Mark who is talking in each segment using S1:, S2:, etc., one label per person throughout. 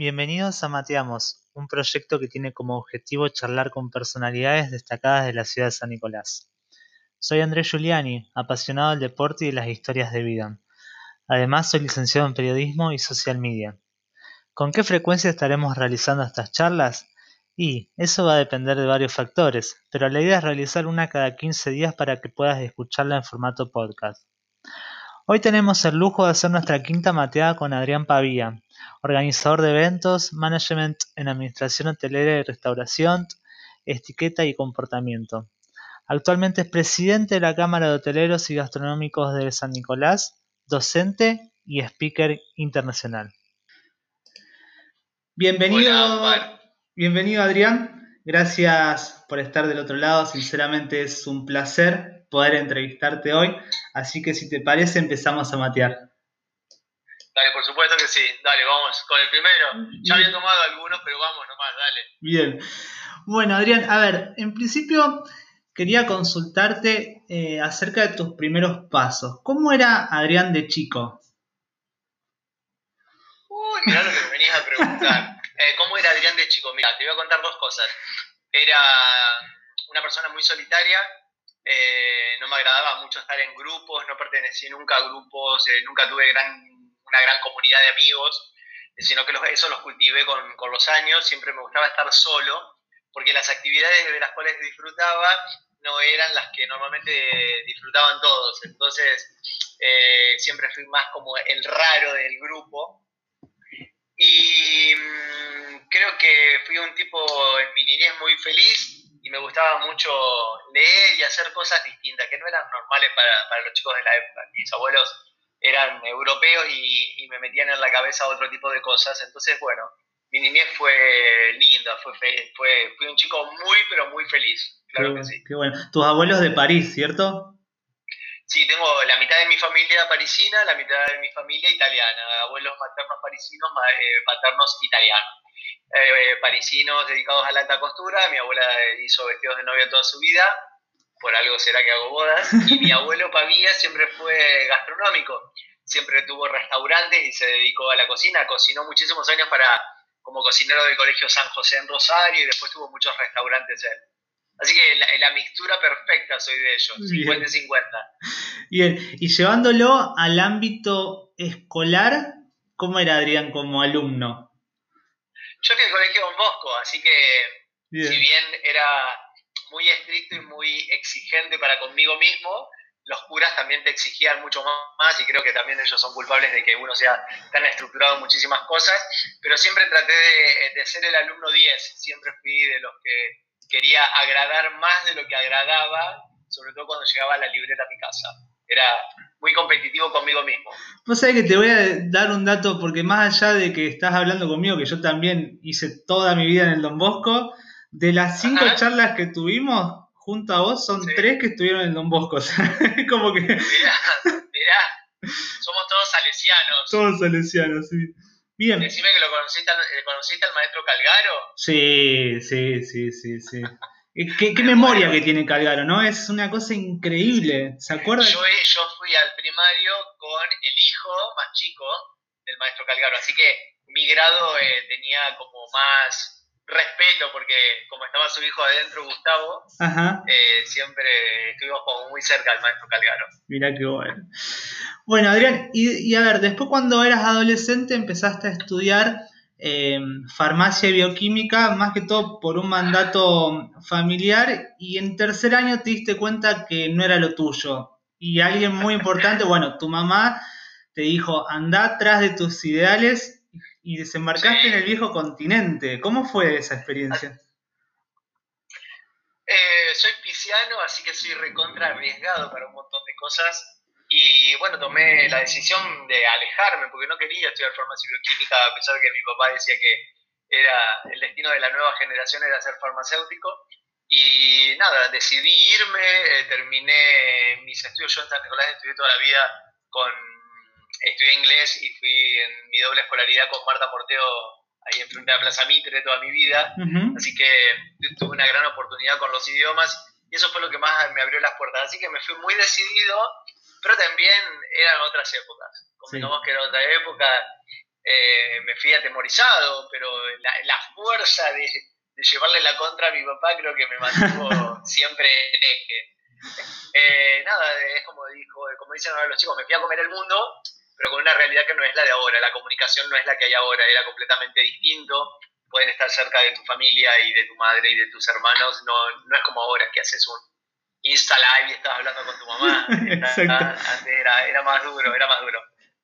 S1: Bienvenidos a Mateamos, un proyecto que tiene como objetivo charlar con personalidades destacadas de la ciudad de San Nicolás. Soy Andrés Giuliani, apasionado del deporte y de las historias de vida. Además, soy licenciado en periodismo y social media. ¿Con qué frecuencia estaremos realizando estas charlas? Y eso va a depender de varios factores, pero la idea es realizar una cada 15 días para que puedas escucharla en formato podcast. Hoy tenemos el lujo de hacer nuestra quinta mateada con Adrián Pavía, organizador de eventos, management en administración hotelera y restauración, etiqueta y comportamiento. Actualmente es presidente de la Cámara de Hoteleros y Gastronómicos de San Nicolás, docente y speaker internacional. Bienvenido, bienvenido Adrián. Gracias por estar del otro lado. Sinceramente es un placer poder entrevistarte hoy. Así que si te parece, empezamos a matear.
S2: Dale, por supuesto que sí. Dale, vamos con el primero. Ya había tomado algunos, pero vamos nomás, dale.
S1: Bien. Bueno, Adrián, a ver, en principio quería consultarte eh, acerca de tus primeros pasos. ¿Cómo era Adrián de chico?
S2: Uy, mirá lo que me venías a preguntar. Eh, ¿Cómo era Adrián de chico? Mira, te voy a contar dos cosas. Era una persona muy solitaria, eh, no me agradaba mucho estar en grupos, no pertenecí nunca a grupos, eh, nunca tuve gran, una gran comunidad de amigos, eh, sino que eso los cultivé con, los años, siempre me gustaba estar solo, porque las actividades de las cuales disfrutaba no eran las que normalmente disfrutaban todos, entonces siempre fui más como el raro del grupo. Y mmm, creo que fui un tipo en mi niñez muy feliz, y me gustaba mucho leer y hacer cosas distintas, que no eran normales para, los chicos de la época. Mis abuelos eran europeos y, me metían en la cabeza otro tipo de cosas, entonces, bueno, mi niñez fue linda, fue, fue, fui un chico muy, pero muy feliz, claro que sí.
S1: Qué bueno. Tus abuelos de París, ¿cierto?
S2: Sí, tengo la mitad de mi familia parisina, la mitad de mi familia italiana, abuelos maternos parisinos, eh, paternos italianos. Eh, parisinos dedicados a la alta costura. Mi abuela hizo vestidos de novia toda su vida, por algo será que hago bodas. Y mi abuelo Pavía siempre fue gastronómico, siempre tuvo restaurantes y se dedicó a la cocina. Cocinó muchísimos años para como cocinero del Colegio San José en Rosario y después tuvo muchos restaurantes él. Así que la, mixtura perfecta soy de ellos, 50 y 50.
S1: Bien, y llevándolo al ámbito escolar, ¿cómo era Adrián como alumno?
S2: Yo fui al colegio Don Bosco, así que si bien era muy estricto y muy exigente para conmigo mismo, los curas también te exigían mucho más y creo que también ellos son culpables de que uno sea tan estructurado en muchísimas cosas, pero siempre traté de, de ser el alumno 10, siempre fui de los que quería agradar más de lo que agradaba, sobre todo cuando llegaba la libreta a mi casa. Era muy competitivo conmigo mismo.
S1: Vos sabés que te voy a dar un dato, porque más allá de que estás hablando conmigo, que yo también hice toda mi vida en el Don Bosco, de las cinco charlas que tuvimos junto a vos, son tres que estuvieron en el Don Bosco. como que.
S2: Mirá, mirá, somos todos salesianos.
S1: Todos salesianos, sí.
S2: Bien. Decime que lo conociste, eh, conociste al maestro Calgaro.
S1: Sí, sí, sí, sí, sí. Qué, memoria que tiene Calgaro, ¿no? Es una cosa increíble. ¿Se acuerda?
S2: Yo, yo fui al primario con el hijo más chico del maestro Calgaro, así que mi grado eh, tenía como más respeto porque como estaba su hijo adentro, Gustavo, eh, siempre estuvimos como muy cerca del maestro Calgaro.
S1: Mira qué bueno. Bueno, Adrián, y, y a ver, después cuando eras adolescente empezaste a estudiar Em, farmacia y bioquímica, más que todo por un mandato familiar, y en tercer año te diste cuenta que no era lo tuyo. Y alguien muy importante, bueno, tu mamá te dijo, anda atrás de tus ideales y desembarcaste en el viejo continente. ¿Cómo fue esa experiencia?
S2: Eh, soy pisciano, así que soy recontra arriesgado para un montón de cosas y bueno, tomé la decisión de alejarme porque no quería estudiar farmacia y bioquímica a pesar de que mi papá decía que era el destino de la nueva generación era ser farmacéutico. Y nada, decidí irme, eh, terminé mis estudios, yo en San Nicolás estudié toda la vida con, estudié inglés y fui en mi doble escolaridad con Marta Porteo ahí enfrente de Plaza Mitre toda mi vida, así que tuve una gran oportunidad con los idiomas y eso fue lo que más me abrió las puertas, así que me fui muy decidido pero también eran otras épocas. Convengamos que era otra época. eh, me fui atemorizado, pero la, fuerza de, llevarle la contra a mi papá creo que me mantuvo siempre en eje. Eh, nada, es como, dijo, como dicen ahora los chicos, me fui a comer el mundo, pero con una realidad que no es la de ahora, la comunicación no es la que hay ahora, era completamente distinto, pueden estar cerca de tu familia y de tu madre y de tus hermanos, no, no es como ahora que haces un Insta Live y estás hablando con tu mamá, era, era más duro, era más duro.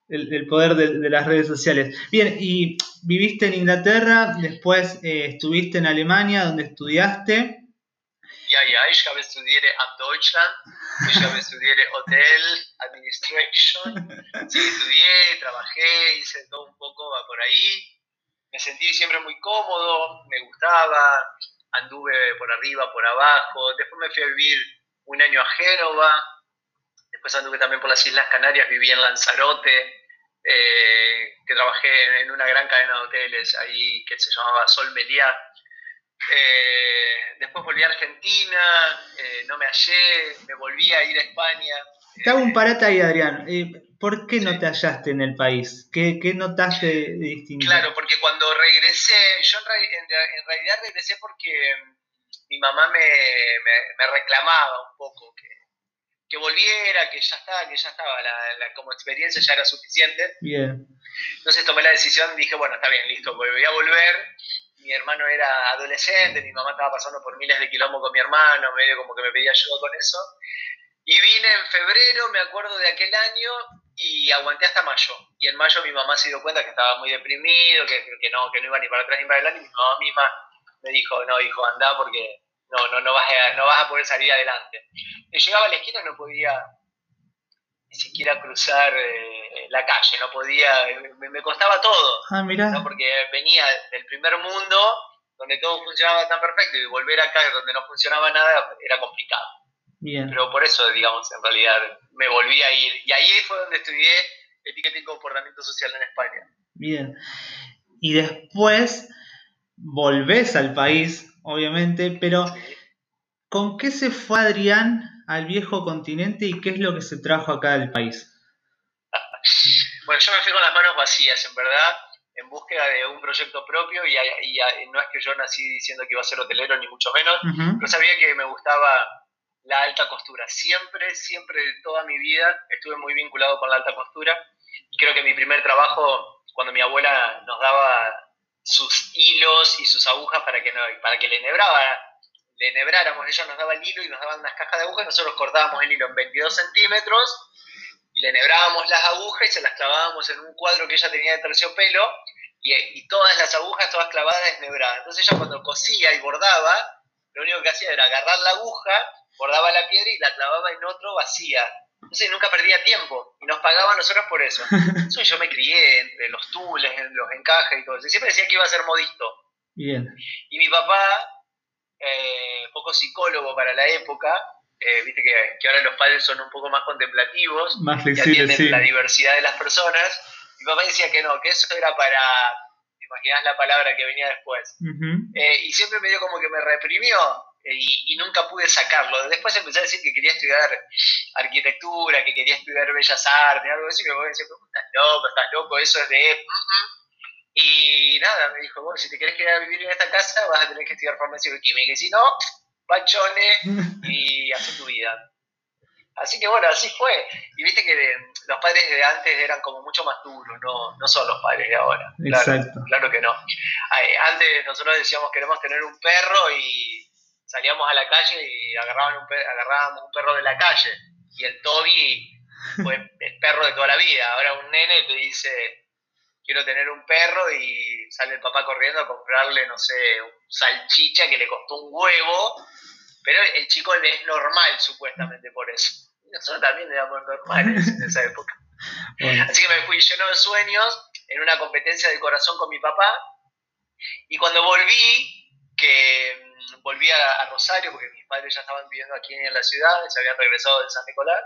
S1: El, poder de, las redes sociales. Bien, y viviste en Inglaterra, después eh, estuviste en Alemania, donde estudiaste.
S2: Ja, ja, ich habe studiert en Deutschland, ich habe studiert Hotel Administration, sí, estudié, trabajé, hice todo un poco por ahí, me sentí siempre muy cómodo, me gustaba, anduve por arriba, por abajo, después me fui a vivir un año a Génova, Después anduve también por las Islas Canarias, viví en Lanzarote, eh, que trabajé en una gran cadena de hoteles ahí que se llamaba Sol Meliá. Eh, después volví a Argentina, eh, no me hallé, me volví a ir a España.
S1: Te hago un parate ahí, Adrián. ¿Por qué no te hallaste en el país? ¿Qué, qué notaste de distinto?
S2: Claro, porque cuando regresé, yo en, realidad regresé porque mi mamá me, me reclamaba un poco que que volviera, que ya estaba, que ya estaba, la, como experiencia ya era suficiente.
S1: Bien.
S2: Entonces tomé la decisión, dije, bueno, está bien, listo, voy a volver. Mi hermano era adolescente, mi mamá estaba pasando por miles de kilómetros con mi hermano, medio como que me pedía ayuda con eso. Y vine en febrero, me acuerdo de aquel año, y aguanté hasta mayo. Y en mayo mi mamá se dio cuenta que estaba muy deprimido, que, que no, que no iba ni para atrás ni para adelante, y mi mamá misma me dijo, no, hijo, anda porque no, no, no, vas a, no vas a poder salir adelante. Y llegaba a la esquina no podía ni siquiera cruzar eh, la calle, no podía, me, costaba todo.
S1: Ah, mira.
S2: Porque venía del primer mundo, donde todo funcionaba tan perfecto, y volver acá donde no funcionaba nada era complicado.
S1: Bien.
S2: Pero por eso, digamos, en realidad me volví a ir. Y ahí fue donde estudié etiqueta y comportamiento social en España.
S1: Bien. Y después volvés al país obviamente, pero ¿con qué se fue Adrián al viejo continente y qué es lo que se trajo acá del país?
S2: bueno, yo me fui con las manos vacías, en verdad, en búsqueda de un proyecto propio y, no es que yo nací diciendo que iba a ser hotelero, ni mucho menos, pero sabía que me gustaba la alta costura. Siempre, siempre, de toda mi vida estuve muy vinculado con la alta costura y creo que mi primer trabajo, cuando mi abuela nos daba sus hilos y sus agujas para que, no, para que le enhebraba, le enhebráramos. Ella nos daba el hilo y nos daban unas cajas de agujas nosotros cortábamos el hilo en 22 centímetros y le enhebrábamos las agujas y se las clavábamos en un cuadro que ella tenía de terciopelo y, y todas las agujas, todas clavadas, desnebradas. Entonces ella cuando cosía y bordaba, lo único que hacía era agarrar la aguja, bordaba la piedra y la clavaba en otro vacía. Entonces nunca perdía tiempo y nos pagaban nosotros por eso. eso yo me crié entre los tules, los encajes y todo eso. siempre decía que iba a ser modisto.
S1: Bien.
S2: Y mi papá, eh, poco psicólogo para la época, eh, viste que, ahora los padres son un poco más contemplativos
S1: más flexibles,
S2: y la diversidad de las personas. Mi papá decía que no, que eso era para, te imaginas la palabra que venía después. Eh, y siempre me dio como que me reprimió y, nunca pude sacarlo. Después empecé a decir que quería estudiar arquitectura, que quería estudiar bellas artes, algo así, y me decía, estás loco, estás loco, eso es de... Y nada, me dijo, bueno, si te querés quedar a vivir en esta casa, vas a tener que estudiar farmacia química, y si no, bachone y haz tu vida. Así que bueno, así fue. Y viste que los padres de antes eran como mucho más duros, no, no son los padres de ahora.
S1: Exacto.
S2: Claro que no. Antes nosotros decíamos queremos tener un perro y salíamos a la calle y agarraban un agarrábamos un perro de la calle. Y el Toby fue el perro de toda la vida. Ahora un nene te dice, quiero tener un perro y sale el papá corriendo a comprarle, no sé, un salchicha que le costó un huevo. Pero el chico es normal, supuestamente, por eso. Nosotros también éramos normales en esa época. Así que me fui lleno de sueños en una competencia de corazón con mi papá. Y cuando volví, que volví a, Rosario porque mis padres ya estaban viviendo aquí en la ciudad, se habían regresado de San Nicolás.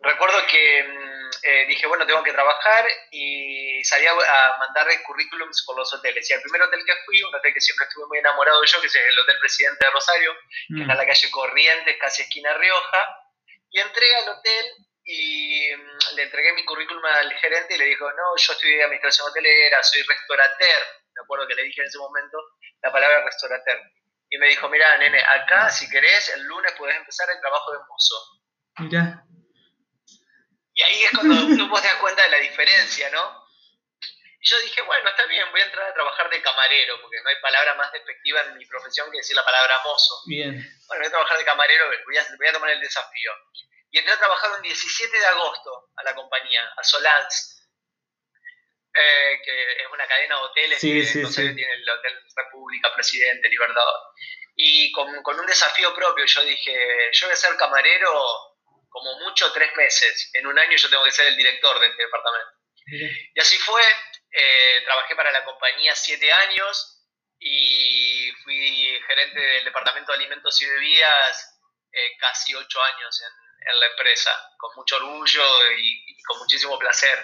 S2: Recuerdo que mm, eh, dije, bueno, tengo que trabajar y salí a, mandar currículums por los hoteles. Y al primer hotel que fui, un hotel que siempre estuve muy enamorado yo, que es el Hotel Presidente de Rosario, que está en la calle Corrientes, casi esquina Rioja, y entré al hotel y mm, le entregué mi currículum al gerente y le dijo, no, yo estudié administración hotelera, soy restaurateur. Me acuerdo que le dije en ese momento la palabra restaurateur. Y me dijo, mira, nene, acá si querés, el lunes podés empezar el trabajo de mozo.
S1: Mira.
S2: Y ahí es cuando tú vos te das cuenta de la diferencia, ¿no? Y yo dije, bueno, está bien, voy a entrar a trabajar de camarero, porque no hay palabra más despectiva en mi profesión que decir la palabra mozo.
S1: Bien.
S2: Bueno, voy a trabajar de camarero, voy a, voy a tomar el desafío. Y entré a trabajar un 17 de agosto a la compañía, a Solans, eh, que es una cadena de hoteles
S1: Sí,
S2: que
S1: sí,
S2: no sé,
S1: sí.
S2: tiene el Hotel República, Presidente, Libertador. Y con, con un desafío propio, yo dije, yo voy a ser camarero como mucho tres meses. En un año yo tengo que ser el director de este departamento. Y así fue, eh, trabajé para la compañía siete años y fui gerente del departamento de alimentos y bebidas eh, casi ocho años en, en la empresa, con mucho orgullo y, y con muchísimo placer.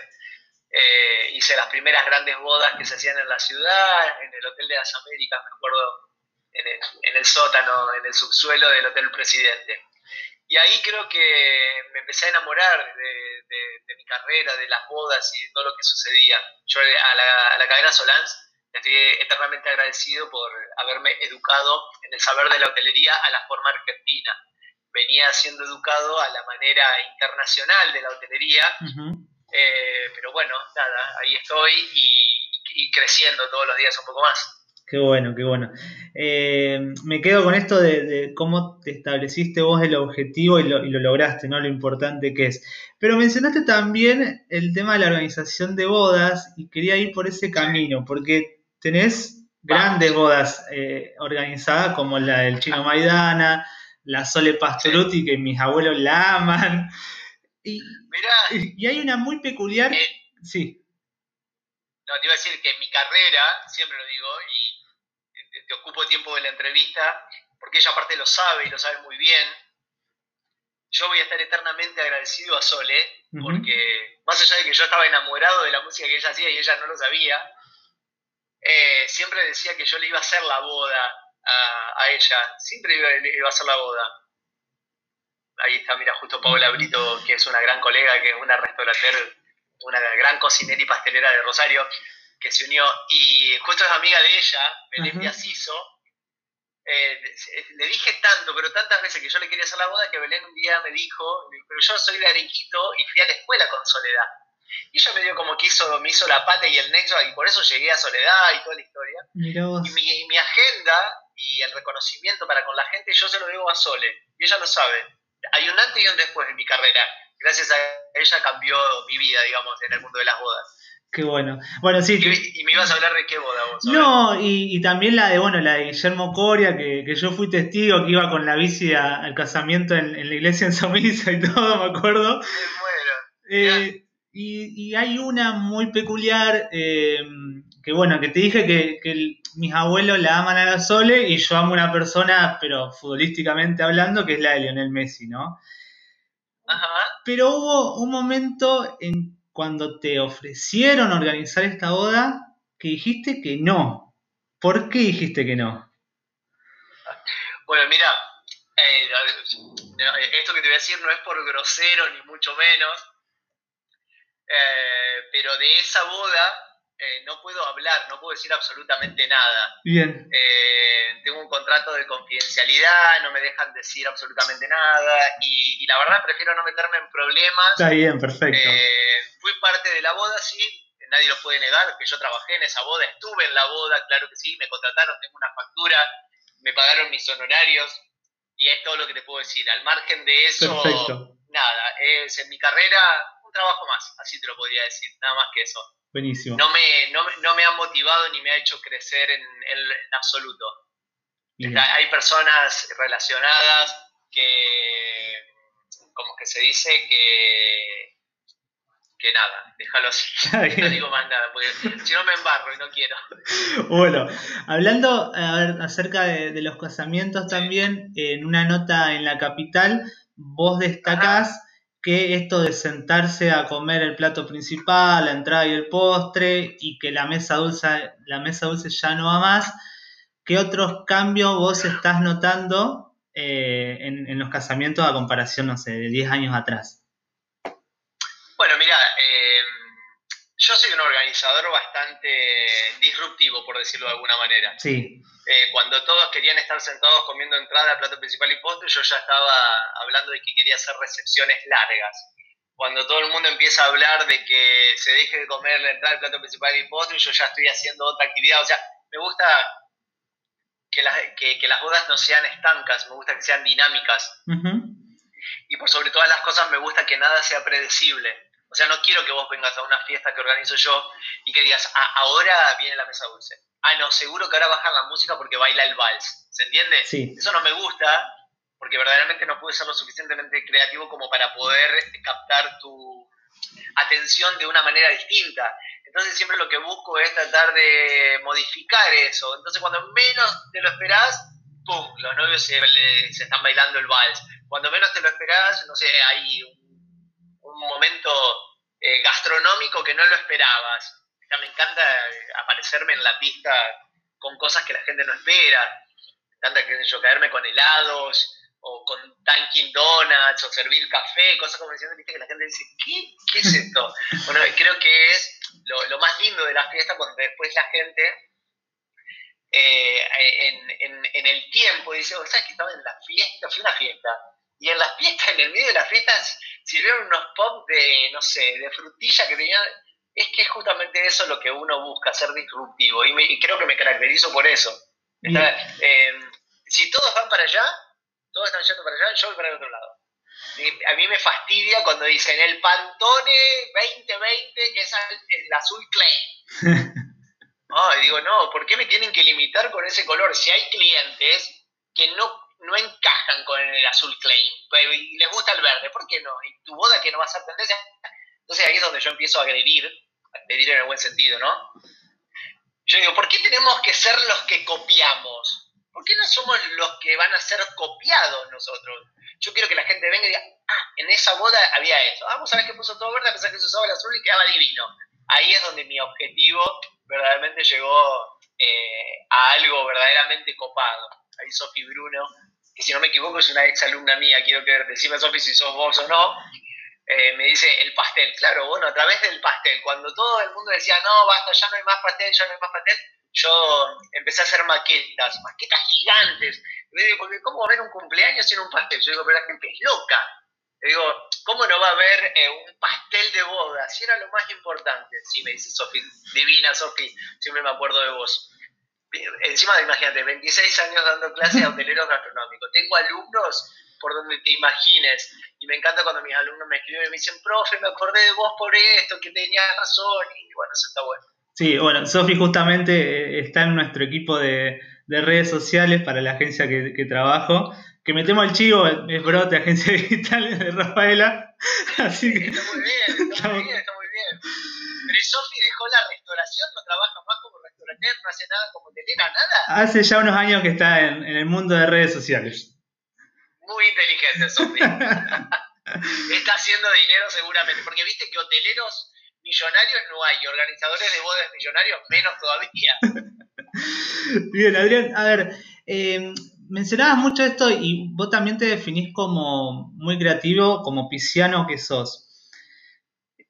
S2: Eh, hice las primeras grandes bodas que se hacían en la ciudad, en el Hotel de las Américas, me acuerdo, en el, en el sótano, en el subsuelo del Hotel Presidente. Y ahí creo que me empecé a enamorar de, de- de mi carrera, de las bodas y de todo lo que sucedía. Yo a la, a la cadena Solans estoy eternamente agradecido por haberme educado en el saber de la hotelería a la forma argentina. Venía siendo educado a la manera internacional de la hotelería,
S1: Ujú.
S2: Eh, pero bueno, nada, ahí estoy y, y creciendo todos los días un poco más.
S1: Qué bueno, qué bueno. Eh, me quedo con esto de, de cómo te estableciste vos el objetivo y lo, y lo lograste, ¿no? Lo importante que es. Pero mencionaste también el tema de la organización de bodas y quería ir por ese camino, porque tenés grandes bodas eh, organizadas como la del Chino Maidana, la Sole Pastoruti, que mis abuelos la aman. Y,
S2: Mirá,
S1: y hay una muy peculiar.
S2: Eh.
S1: Sí,
S2: No, te iba a decir que mi carrera, siempre lo digo, y te, te ocupo tiempo de la entrevista, porque ella aparte lo sabe y lo sabe muy bien. Yo voy a estar eternamente agradecido a Sole, porque más allá de que yo estaba enamorado de la música que ella hacía y ella no lo sabía, eh, siempre decía que yo le iba a hacer la boda a, a ella, siempre iba, le iba a hacer la boda. Ahí está, mira, justo Paola Brito, que es una gran colega, que es una restaurateur, una gran cocinera y pastelera de Rosario, que se unió y justo es amiga de ella, Belén
S1: Ajá.
S2: Piaciso. Eh, le- dije tanto, pero tantas veces que yo le quería hacer la boda que Belén un día me dijo, pero yo soy de Arequito y fui a la escuela con Soledad. Y ella me dio como que hizo, me hizo la pata y el nexo y por eso llegué a Soledad y toda la historia. Y mi, mi agenda y el reconocimiento para con la gente yo se lo debo a Sole, y ella lo sabe. Hay un antes y un después en mi carrera. Gracias a ella cambió mi vida, digamos, en el mundo de las bodas.
S1: Qué bueno. Bueno, sí,
S2: Y, y me ibas a hablar de qué boda vos.
S1: No, y, y también la de, bueno, la de Guillermo Coria, que, que yo fui testigo, que iba con la bici a- al casamiento en, en la iglesia en Somisa y todo, me acuerdo.
S2: Me muero.
S1: Eh, y, y hay una muy peculiar, eh, que bueno, que te dije que, que el- mis abuelos la aman a la Sole y yo amo una persona, pero futbolísticamente hablando, que es la de Lionel Messi, ¿no?
S2: Ajá.
S1: Pero hubo un momento en cuando te ofrecieron organizar esta boda que dijiste que no. ¿Por qué dijiste que no?
S2: Bueno, mira, eh, no, esto que te voy a decir no es por grosero ni mucho menos, eh, pero de esa boda eh, no puedo hablar, no puedo decir absolutamente nada.
S1: Bien.
S2: Eh, tengo un contrato de confidencialidad, no me dejan decir absolutamente nada y, y la verdad prefiero no meterme en problemas.
S1: Está bien, perfecto.
S2: Eh, fui parte de la boda, sí, nadie lo puede negar, que yo trabajé en esa boda, estuve en la boda, claro que sí, me contrataron, tengo una factura, me pagaron mis honorarios y es todo lo que te puedo decir. Al margen de eso,
S1: Perfecto.
S2: nada, es en mi carrera un trabajo más, así te lo podría decir, nada más que eso.
S1: Buenísimo.
S2: No me, no, no me ha motivado ni me ha hecho crecer en, en- en absoluto. Hay personas relacionadas que, como que se dice que, que nada, déjalo así. No digo más nada, porque si no me embarro y no quiero.
S1: Bueno, hablando a ver, acerca de, de los casamientos también, en una nota en la capital, vos destacás que esto de sentarse a comer el plato principal, la entrada y el postre, y que la mesa dulce, la mesa dulce ya no va más, ¿qué otros cambios vos estás notando eh, en, los casamientos a comparación, no sé, de 10 años atrás?
S2: Yo soy un organizador bastante disruptivo, por decirlo de alguna manera.
S1: Sí.
S2: Eh, cuando todos querían estar sentados comiendo entrada, plato principal y postre, yo ya estaba hablando de que quería hacer recepciones largas. Cuando todo el mundo empieza a hablar de que se deje de comer la entrada, el plato principal y postre, yo ya estoy haciendo otra actividad. O sea, me gusta que las, que, las bodas no sean estancas, me gusta que sean dinámicas. Y por sobre todas las cosas me gusta que nada sea predecible. O sea, no quiero que vos vengas a una fiesta que organizo yo y que digas, ah, ahora viene la mesa dulce. Ah, no, seguro que ahora bajan la música porque baila el vals. ¿Se entiende?
S1: Sí.
S2: Eso no me gusta porque verdaderamente no pude ser lo suficientemente creativo como para poder captar tu atención de una manera distinta. Entonces siempre lo que busco es tratar de modificar eso. Entonces cuando menos te lo esperás, ¡pum! Los novios se, se están bailando el vals. Cuando menos te lo esperás, no sé, hay un un momento eh, gastronómico que no lo esperabas. me encanta eh, aparecerme en la pista con cosas que la gente no espera. Me encanta, que yo, caerme con helados o con tanking donuts o servir café, cosas como diciendo, viste, que la gente dice, ¿qué, ¿Qué es esto? bueno, creo que es lo, más lindo de la fiesta cuando después la gente eh, en, en, el tiempo dice, ¿sabes que estaba en la fiesta? Fue una fiesta. Y en las fiestas, en el medio de las fiestas, sirvieron unos pop de, no sé, de frutilla que tenían... Es que es justamente eso lo que uno busca, ser disruptivo. Y, creo que me caracterizo por eso. Eh, si todos van para allá, todos están yendo para allá, yo voy para el otro lado. a mí me fastidia cuando dicen el Pantone 2020 es el, azul clay. oh, digo, no, ¿por qué me tienen que limitar con ese color? Si hay clientes que no no encajan con el azul claim pues, y les gusta el verde, ¿por qué no? Y tu boda que no va a ser tendencia. Entonces ahí es donde yo empiezo a agredir, a agredir en el buen sentido, ¿no? Yo digo, ¿por qué tenemos que ser los que copiamos? ¿Por qué no somos los que van a ser copiados nosotros? Yo quiero que la gente venga y diga, ah, en esa boda había eso. Ah, vos sabés que puso todo verde a pesar que se usaba el azul y quedaba divino. Ahí es donde mi objetivo verdaderamente llegó eh, a algo verdaderamente copado. Ahí Sofi Bruno que si no me equivoco es una ex alumna mía, quiero que decime Sofi si sos vos o no, eh, me dice el pastel. Claro, bueno, a través del pastel, cuando todo el mundo decía, no, basta, ya no hay más pastel, ya no hay más pastel, yo empecé a hacer maquetas, maquetas gigantes. Le digo, porque ¿cómo va a haber un cumpleaños sin un pastel? Yo digo, pero la gente es loca. Le digo, ¿cómo no va a haber eh, un pastel de boda? Si era lo más importante. Sí, me dice Sofi, divina Sofi, siempre me acuerdo de vos encima de, imagínate, 26 años dando clases a hoteleros gastronómicos. Tengo alumnos por donde te imagines. Y me encanta cuando mis alumnos me escriben y me dicen, profe, me acordé de vos por esto, que tenías razón. Y bueno, eso está bueno.
S1: Sí, bueno, Sofi justamente eh, está en nuestro equipo de, redes sociales para la agencia que, trabajo. Que metemos el chivo, es brote, agencia digital de Rafaela.
S2: Así que... Está muy bien, está muy bien, está muy bien. Pero Sofi dejó la restauración, no trabaja más no hace nada como telera, nada.
S1: Hace ya unos años que está en, el mundo de redes sociales.
S2: Muy inteligente, Sofi. está haciendo dinero seguramente, porque viste que hoteleros millonarios no hay, organizadores de bodas millonarios menos todavía.
S1: Bien, Adrián, a ver, eh, mencionabas mucho esto y vos también te definís como muy creativo, como pisciano que sos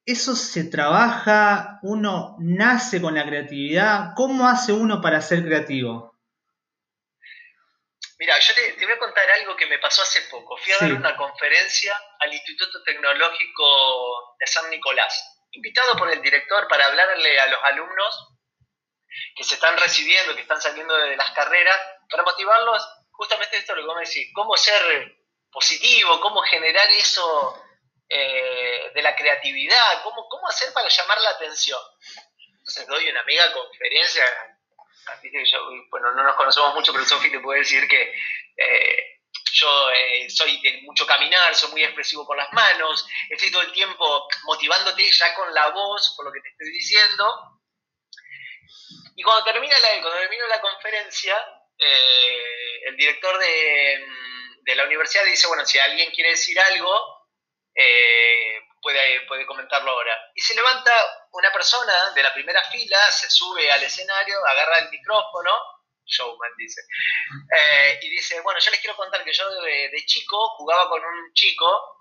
S1: eso se trabaja, uno nace con la creatividad. ¿Cómo hace uno para ser creativo?
S2: Mira, yo te, voy a contar algo que me pasó hace poco. Fui a dar una conferencia al Instituto Tecnológico de San Nicolás, invitado por el director para hablarle a los alumnos que se están recibiendo, que están saliendo de las carreras, para motivarlos justamente esto lo que vos me decís, cómo ser positivo, cómo generar eso eh, de la creatividad, ¿cómo, cómo hacer para llamar la atención. Entonces doy una mega conferencia, bueno, no nos conocemos mucho, pero Sofi te puede decir que eh, yo eh, soy de mucho caminar, soy muy expresivo con las manos, estoy todo el tiempo motivándote ya con la voz, por lo que te estoy diciendo. Y cuando termina la, cuando termino la conferencia, el director de, de la universidad dice, bueno, si alguien quiere decir algo, eh, puede, puede comentarlo ahora. Y se levanta una persona de la primera fila, se sube al escenario, agarra el micrófono, showman dice, eh, y dice, bueno, yo les quiero contar que yo de, chico jugaba con un chico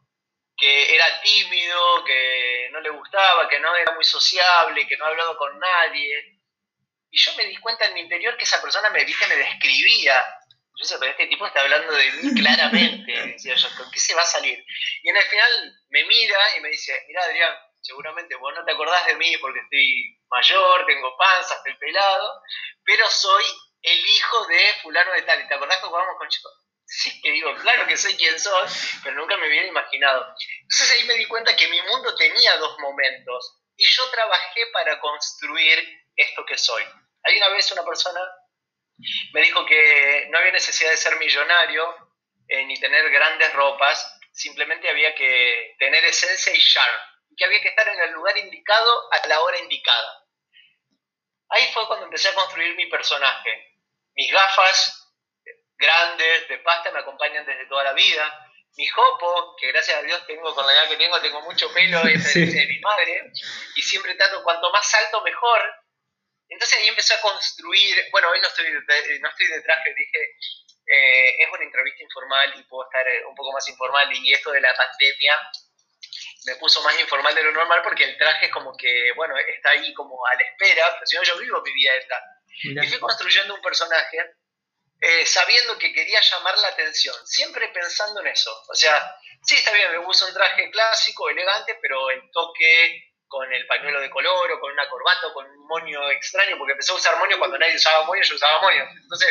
S2: que era tímido, que no le gustaba, que no era muy sociable, que no ha hablado con nadie. Y yo me di cuenta en mi interior que esa persona me, ¿viste? me describía. Yo decía, pero este tipo está hablando de mí claramente. Decía yo, ¿con qué se va a salir? Y en el final me mira y me dice, mira Adrián, seguramente vos no te acordás de mí porque estoy mayor, tengo panza, estoy pelado, pero soy el hijo de fulano de tal. ¿Y te acordás que jugamos con chicos? Sí, que digo, claro que sé quién soy, pero nunca me hubiera imaginado. Entonces ahí me di cuenta que mi mundo tenía dos momentos y yo trabajé para construir esto que soy. Hay una vez una persona me dijo que no había necesidad de ser millonario eh, ni tener grandes ropas, simplemente había que tener esencia y charm, y que había que estar en el lugar indicado a la hora indicada. Ahí fue cuando empecé a construir mi personaje. Mis gafas grandes, de pasta, me acompañan desde toda la vida. Mi jopo, que gracias a Dios tengo con la edad que tengo, tengo mucho pelo, es de, mi madre, y siempre trato, cuanto más alto mejor. Entonces ahí empecé a construir, bueno, hoy no estoy de, no estoy de traje, dije, eh, es una entrevista informal y puedo estar eh, un poco más informal, y esto de la pandemia me puso más informal de lo normal porque el traje es como que, bueno, está ahí como a la espera, pero si no yo vivo mi vida esta. Y fui construyendo un personaje eh, sabiendo que quería llamar la atención, siempre pensando en eso. O sea, sí, está bien, me uso un traje clásico, elegante, pero el toque con el pañuelo de color o con una corbata o con un moño extraño, porque empecé a usar moño cuando nadie usaba moño, yo usaba moño. Entonces,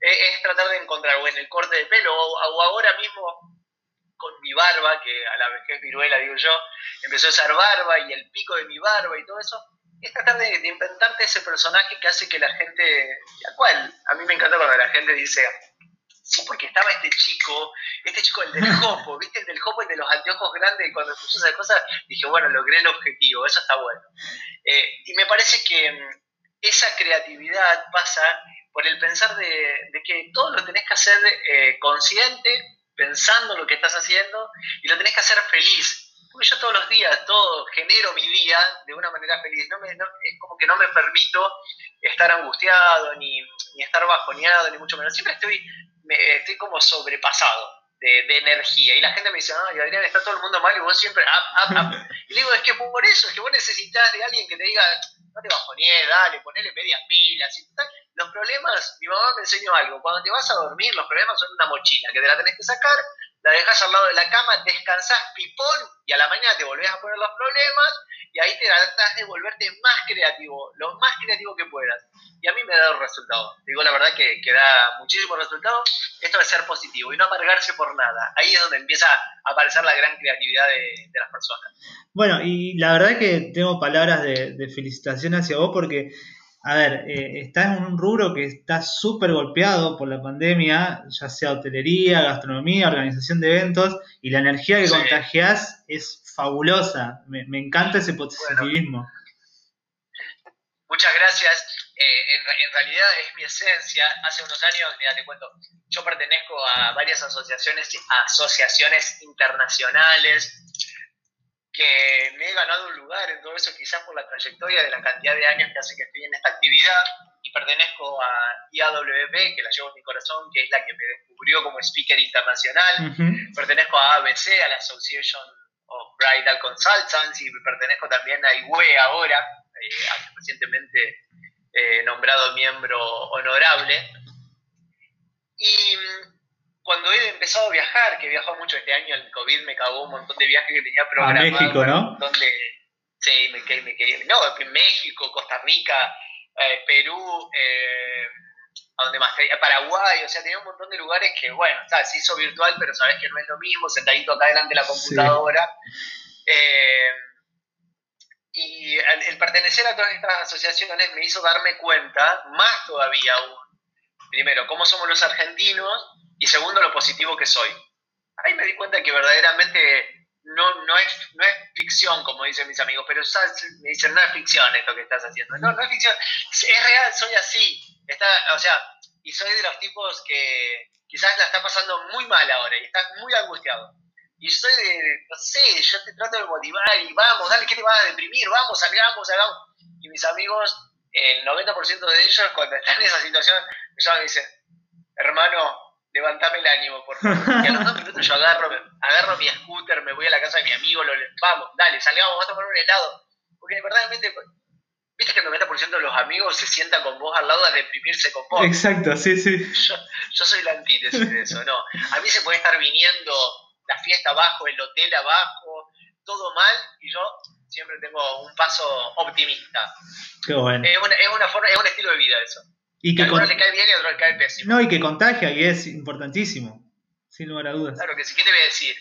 S2: eh, es tratar de encontrar o en el corte de pelo o, ahora mismo con mi barba, que a la vejez viruela digo yo, empecé a usar barba y el pico de mi barba y todo eso, es tratar de, inventarte ese personaje que hace que la gente, la cual a mí me encanta cuando la gente dice, sí, porque estaba este chico, este chico, el del Jopo, ¿viste? El del Jopo, el de los anteojos grandes, y cuando escuché esas cosas dije, bueno, logré el objetivo, eso está bueno. Eh, y me parece que mm, esa creatividad pasa por el pensar de, que todo lo tenés que hacer eh, consciente, pensando lo que estás haciendo, y lo tenés que hacer feliz porque yo todos los días, todo, genero mi día de una manera feliz. No me, es como que no me permito estar angustiado, ni, ni estar bajoneado, ni mucho menos. Siempre estoy, me, estoy como sobrepasado de, de, energía. Y la gente me dice, ay, Adrián, está todo el mundo mal y vos siempre, Y le digo, es que por eso, es que vos necesitas de alguien que te diga, no te bajonees, dale, ponele medias pilas. Y Los problemas, mi mamá me enseñó algo, cuando te vas a dormir, los problemas son una mochila que te la tenés que sacar la dejas al lado de la cama, descansás pipón y a la mañana te volvés a poner los problemas y ahí te tratás de volverte más creativo, lo más creativo que puedas. Y a mí me ha dado resultado. Digo la verdad que, que da muchísimo resultado. Esto de ser positivo y no amargarse por nada. Ahí es donde empieza a aparecer la gran creatividad de, las personas.
S1: Bueno, y la verdad que tengo palabras de, de felicitación hacia vos porque a ver, eh, estás en un rubro que está súper golpeado por la pandemia, ya sea hotelería, gastronomía, organización de eventos, y la energía que contagias es fabulosa. Me, encanta ese positivismo.
S2: muchas gracias. Eh, en, realidad es mi esencia. Hace unos años, mira, te cuento, yo pertenezco a varias asociaciones, asociaciones internacionales que me he ganado un lugar en todo eso, quizás por la trayectoria de la cantidad de años que hace que estoy en esta actividad, y pertenezco a IAWP, que la llevo en mi corazón, que es la que me descubrió como speaker internacional, pertenezco a ABC, a la Association of Bridal Consultants, y pertenezco también a IWE ahora, eh, recientemente eh, nombrado miembro honorable. Y cuando he empezado a viajar, que he viajado mucho este año, el COVID me cagó un montón de viajes que tenía programados.
S1: A México, ¿no?
S2: Donde, sí, me, me, me, no, México, Costa Rica, eh, Perú, eh, a donde más, Paraguay, o sea, tenía un montón de lugares que, bueno, se hizo virtual, pero sabes que no es lo mismo, sentadito acá delante de la computadora. Eh, y el, el, pertenecer a todas estas asociaciones me hizo darme cuenta, más todavía aún, primero, cómo somos los argentinos, y segundo, lo positivo que soy. Ahí me di cuenta que verdaderamente no, no, es, no es ficción, como dicen mis amigos, pero me dicen, no es ficción esto que estás haciendo. No, no es ficción, es real, soy así. Está, o sea, y soy de los tipos que quizás la está pasando muy mal ahora y estás muy angustiado. Y soy de, no sé, yo te trato de motivar y vamos, dale, ¿qué te vas a deprimir? Vamos, salgamos, hagamos. Y mis amigos, el 90% de ellos, cuando están en esa situación, me llaman y dicen, hermano, levantame el ánimo, por favor. Y a los dos minutos yo agarro, agarro mi scooter, me voy a la casa de mi amigo, lo, vamos, dale, salgamos, vamos a tomar un helado. Porque verdaderamente, viste que el 90% de los amigos se sientan con vos al lado a deprimirse con vos.
S1: Exacto, sí, sí.
S2: Yo, yo soy la antítesis de eso, ¿no? A mí se puede estar viniendo la fiesta abajo, el hotel abajo, todo mal, y yo siempre tengo un paso optimista.
S1: Qué bueno.
S2: Es, una, es, una forma, es un estilo de vida eso.
S1: Y que
S2: a algunos le cae bien y a otros le cae pésimo.
S1: No, y que contagia, y es importantísimo, sin lugar a dudas.
S2: Claro que sí, ¿qué te voy a decir?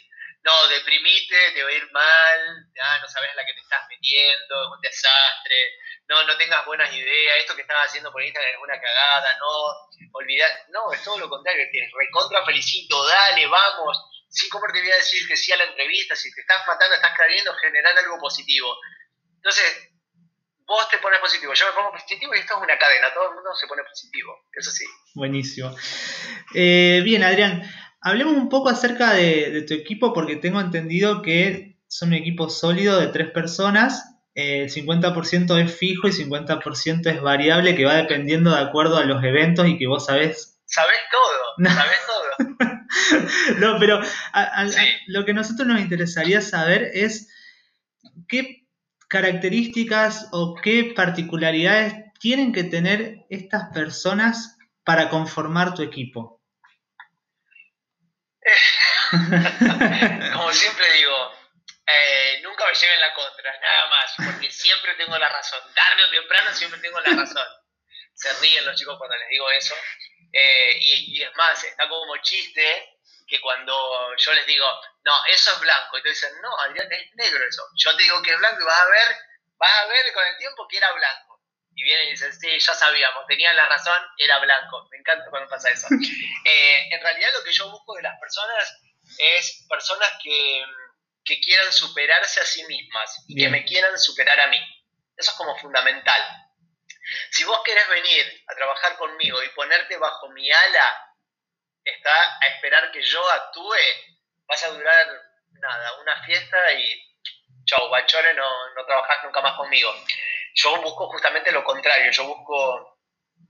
S2: No, deprimite, te va a ir mal, ya no sabes la que te estás metiendo, es un desastre, no, no tengas buenas ideas, esto que estás haciendo por Instagram es una cagada, no, olvidar, no, es todo lo contrario, te recontra felicito, dale, vamos, sí, ¿cómo te voy a decir que sí a la entrevista? Si te estás matando, estás cayendo, generar algo positivo. Entonces, vos te pones positivo, yo me pongo positivo y esto es una cadena, todo el mundo se pone positivo, eso sí.
S1: Buenísimo. Eh, bien, Adrián, hablemos un poco acerca de, tu equipo porque tengo entendido que son un equipo sólido de tres personas. Eh, el 50% es fijo y 50% es variable que va dependiendo de acuerdo a los eventos y que vos sabés.
S2: Sabés todo, sabés todo.
S1: no, pero lo que a nosotros nos interesaría saber es qué características o qué particularidades tienen que tener estas personas para conformar tu equipo?
S2: Como siempre digo, eh, nunca me lleven la contra, nada más, porque siempre tengo la razón. Tarde o temprano siempre tengo la razón. Se ríen los chicos cuando les digo eso. Eh, y, es más, está como chiste que cuando yo les digo, no, eso es blanco, y te dicen, no, Adrián, es negro eso. Yo te digo que es blanco y vas a ver, vas a ver con el tiempo que era blanco. Y vienen y dicen, sí, ya sabíamos, tenían la razón, era blanco. Me encanta cuando pasa eso. Eh, en realidad lo que yo busco de las personas es personas que, que quieran superarse a sí mismas y que me quieran superar a mí. Eso es como fundamental. Si vos querés venir a trabajar conmigo y ponerte bajo mi ala está a esperar que yo actúe, vas a durar nada, una fiesta y chau, bachole, no, no trabajás nunca más conmigo. Yo busco justamente lo contrario, yo busco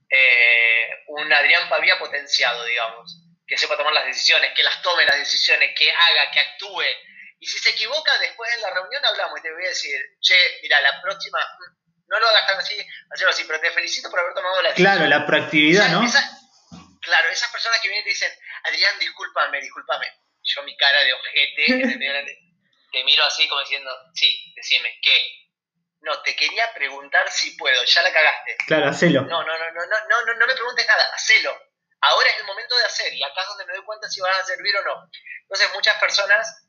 S2: eh, un Adrián Pavía potenciado, digamos, que sepa tomar las decisiones, que las tome las decisiones, que haga, que actúe. Y si se equivoca, después en la reunión hablamos y te voy a decir, che, mira, la próxima, mm, no lo hagas tan así, hacerlo así, pero te felicito por haber tomado la
S1: decisión. Claro, la proactividad, ¿no?
S2: Claro, esas personas que vienen y te dicen, Adrián, discúlpame, discúlpame. Yo mi cara de ojete, te miro así como diciendo, sí, decime, ¿qué? No, te quería preguntar si puedo, ya la cagaste.
S1: Claro, hacelo.
S2: No, no, no, no, no, no, no me preguntes nada, hacelo. Ahora es el momento de hacer y acá es donde me doy cuenta si van a servir o no. Entonces muchas personas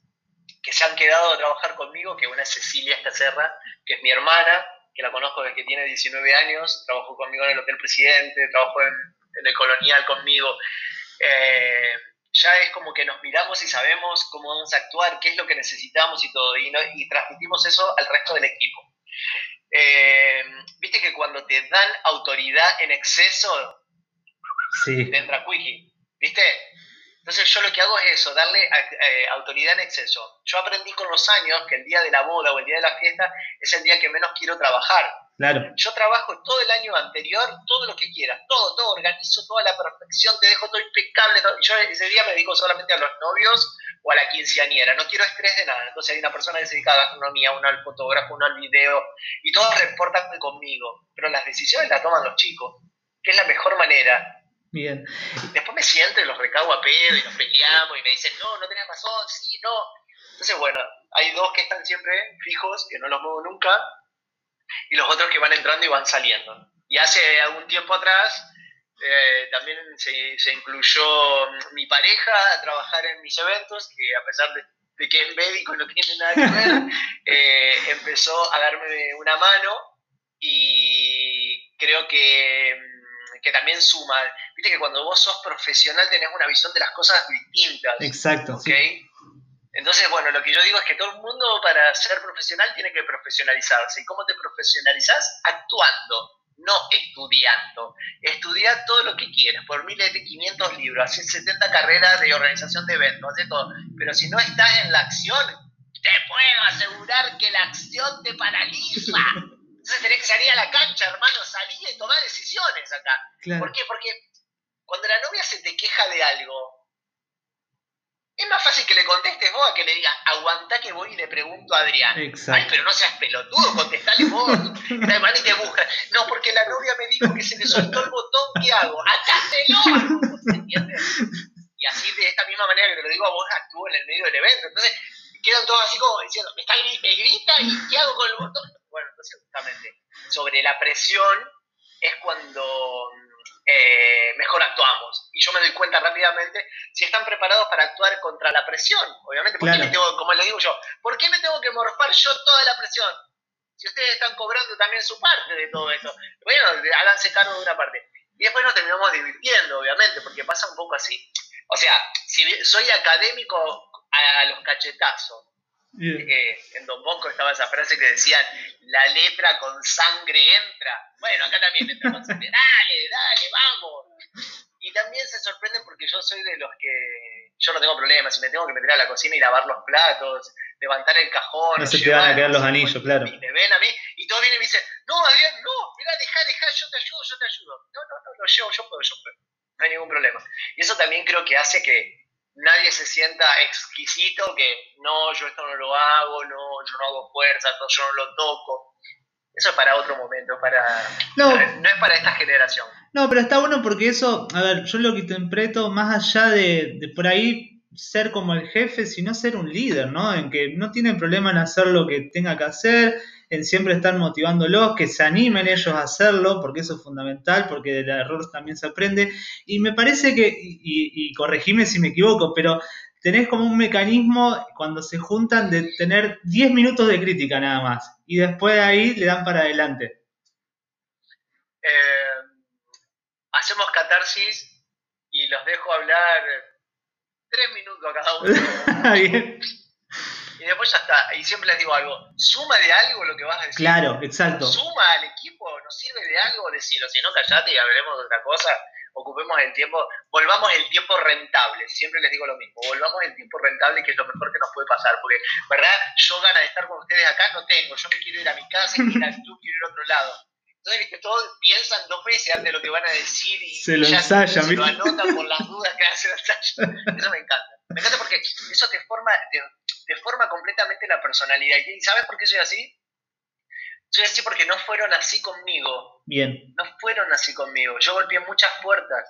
S2: que se han quedado a trabajar conmigo, que una es Cecilia Escacerra, que es mi hermana, que la conozco desde que tiene 19 años, trabajó conmigo en el Hotel Presidente, trabajó en en el colonial conmigo, eh, ya es como que nos miramos y sabemos cómo vamos a actuar, qué es lo que necesitamos y todo, y, y transmitimos eso al resto del equipo. Eh, viste que cuando te dan autoridad en exceso,
S1: sí.
S2: te entra quickie, ¿viste? Entonces yo lo que hago es eso, darle eh, autoridad en exceso. Yo aprendí con los años que el día de la boda o el día de la fiesta es el día que menos quiero trabajar.
S1: Claro.
S2: Yo trabajo todo el año anterior, todo lo que quieras, todo, todo, organizo toda la perfección, te dejo todo impecable. Yo ese día me dedico solamente a los novios o a la quinceañera, no quiero estrés de nada. Entonces hay una persona que se dedica a la gastronomía, uno al fotógrafo, uno al video, y todos reportan conmigo. Pero las decisiones las toman los chicos, que es la mejor manera.
S1: Bien.
S2: Después me siento y los recago a pedo y nos peleamos y me dicen, no, no tenés razón, sí, no. Entonces, bueno, hay dos que están siempre fijos, que no los muevo nunca, y los otros que van entrando y van saliendo. Y hace algún tiempo atrás eh, también se, se, incluyó mi pareja a trabajar en mis eventos, que a pesar de, que es médico no tiene nada que ver, eh, empezó a darme una mano y creo que que también suma. Viste que cuando vos sos profesional tenés una visión de las cosas distintas.
S1: Exacto.
S2: ¿Ok? Entonces, bueno, lo que yo digo es que todo el mundo para ser profesional tiene que profesionalizarse. ¿Y cómo te profesionalizás? Actuando, no estudiando. Estudiar todo lo que quieras, por miles de 500 libros, hacer 70 carreras de organización de eventos, de todo. Pero si no estás en la acción, te puedo asegurar que la acción te paraliza. Entonces tenés que salir a la cancha, hermano, salir y tomar decisiones acá. ¿Por qué? Porque cuando la novia se te queja de algo, Es más fácil que le contestes vos a que le digas, aguantá que voy y le pregunto a Adrián. Ay, pero no seas pelotudo, contestale vos. Van y te buscan. No, porque la novia me dijo que se le soltó el botón, ¿qué hago? ¡Atátelo! ¿Entiendes? Y así, de esta misma manera que te lo digo a vos, actúo en el medio del evento. Entonces, quedan todos así como diciendo, me, está, me grita y ¿qué hago con el botón? Bueno, entonces, justamente, sobre la presión es cuando eh, mejor actuamos. Y yo me doy cuenta rápidamente si están preparados para actuar contra la presión. Obviamente, ¿por tengo, como le digo yo, ¿por qué me tengo que morfar yo toda la presión? Si ustedes están cobrando también su parte de todo esto, bueno, háganse cargo de una parte. Y después nos terminamos divirtiendo, obviamente, porque pasa un poco así. O sea, si soy académico a los cachetazos, eh, en Don Bosco estaba esa frase que decían, la letra con sangre entra. Bueno, acá también entra con sangre, dale, dale, vamos. Y también se sorprenden porque yo soy de los que, yo no tengo problemas, si me tengo que meter a la cocina y lavar los platos, levantar el cajón.
S1: No se te van a quedar los anillos, claro.
S2: Y me ven a mí, y todos vienen y me dicen, no, Adrián, no, mira, deja, deja, yo te ayudo, yo te ayudo. No, no, no, lo llevo, yo puedo, yo puedo. No hay ningún problema. Y eso también creo que hace que nadie se sienta exquisito que no, yo esto no lo hago, no, yo no hago fuerza, yo no lo toco. Eso es para otro momento, para no, no es para esta generación.
S1: No, pero está bueno porque eso, a ver, yo lo que interpreto más allá de, de por ahí ser como el jefe, sino ser un líder, ¿no? En que no tienen problema en hacer lo que tenga que hacer, siempre estar motivándolos, que se animen ellos a hacerlo, porque eso es fundamental, porque del error también se aprende. Y me parece que, y, y corregime si me equivoco, pero tenés como un mecanismo cuando se juntan de tener 10 minutos de crítica nada más, y después de ahí le dan para adelante.
S2: Eh, hacemos catarsis y los dejo hablar tres minutos a cada uno. Bien y después ya está. Y siempre les digo algo, suma de algo lo que vas a decir.
S1: Claro, exacto.
S2: Suma al equipo, nos sirve de algo decirlo. Si no, callate y hablaremos de otra cosa. Ocupemos el tiempo, volvamos el tiempo rentable. Siempre les digo lo mismo, volvamos el tiempo rentable, que es lo mejor que nos puede pasar. Porque, ¿verdad? Yo ganas de estar con ustedes acá no tengo. Yo me quiero ir a mi casa, quiero ir al club, quiero ir a otro lado. Entonces, que todos piensan dos veces antes de lo que van a decir y
S1: se lo ensayan,
S2: se lo anotan por las dudas que hacen Eso me encanta. Me encanta porque eso te forma, forma completamente la personalidad. ¿Y sabes por qué soy así? Soy así porque no fueron así conmigo.
S1: Bien.
S2: No fueron así conmigo. Yo golpeé muchas puertas.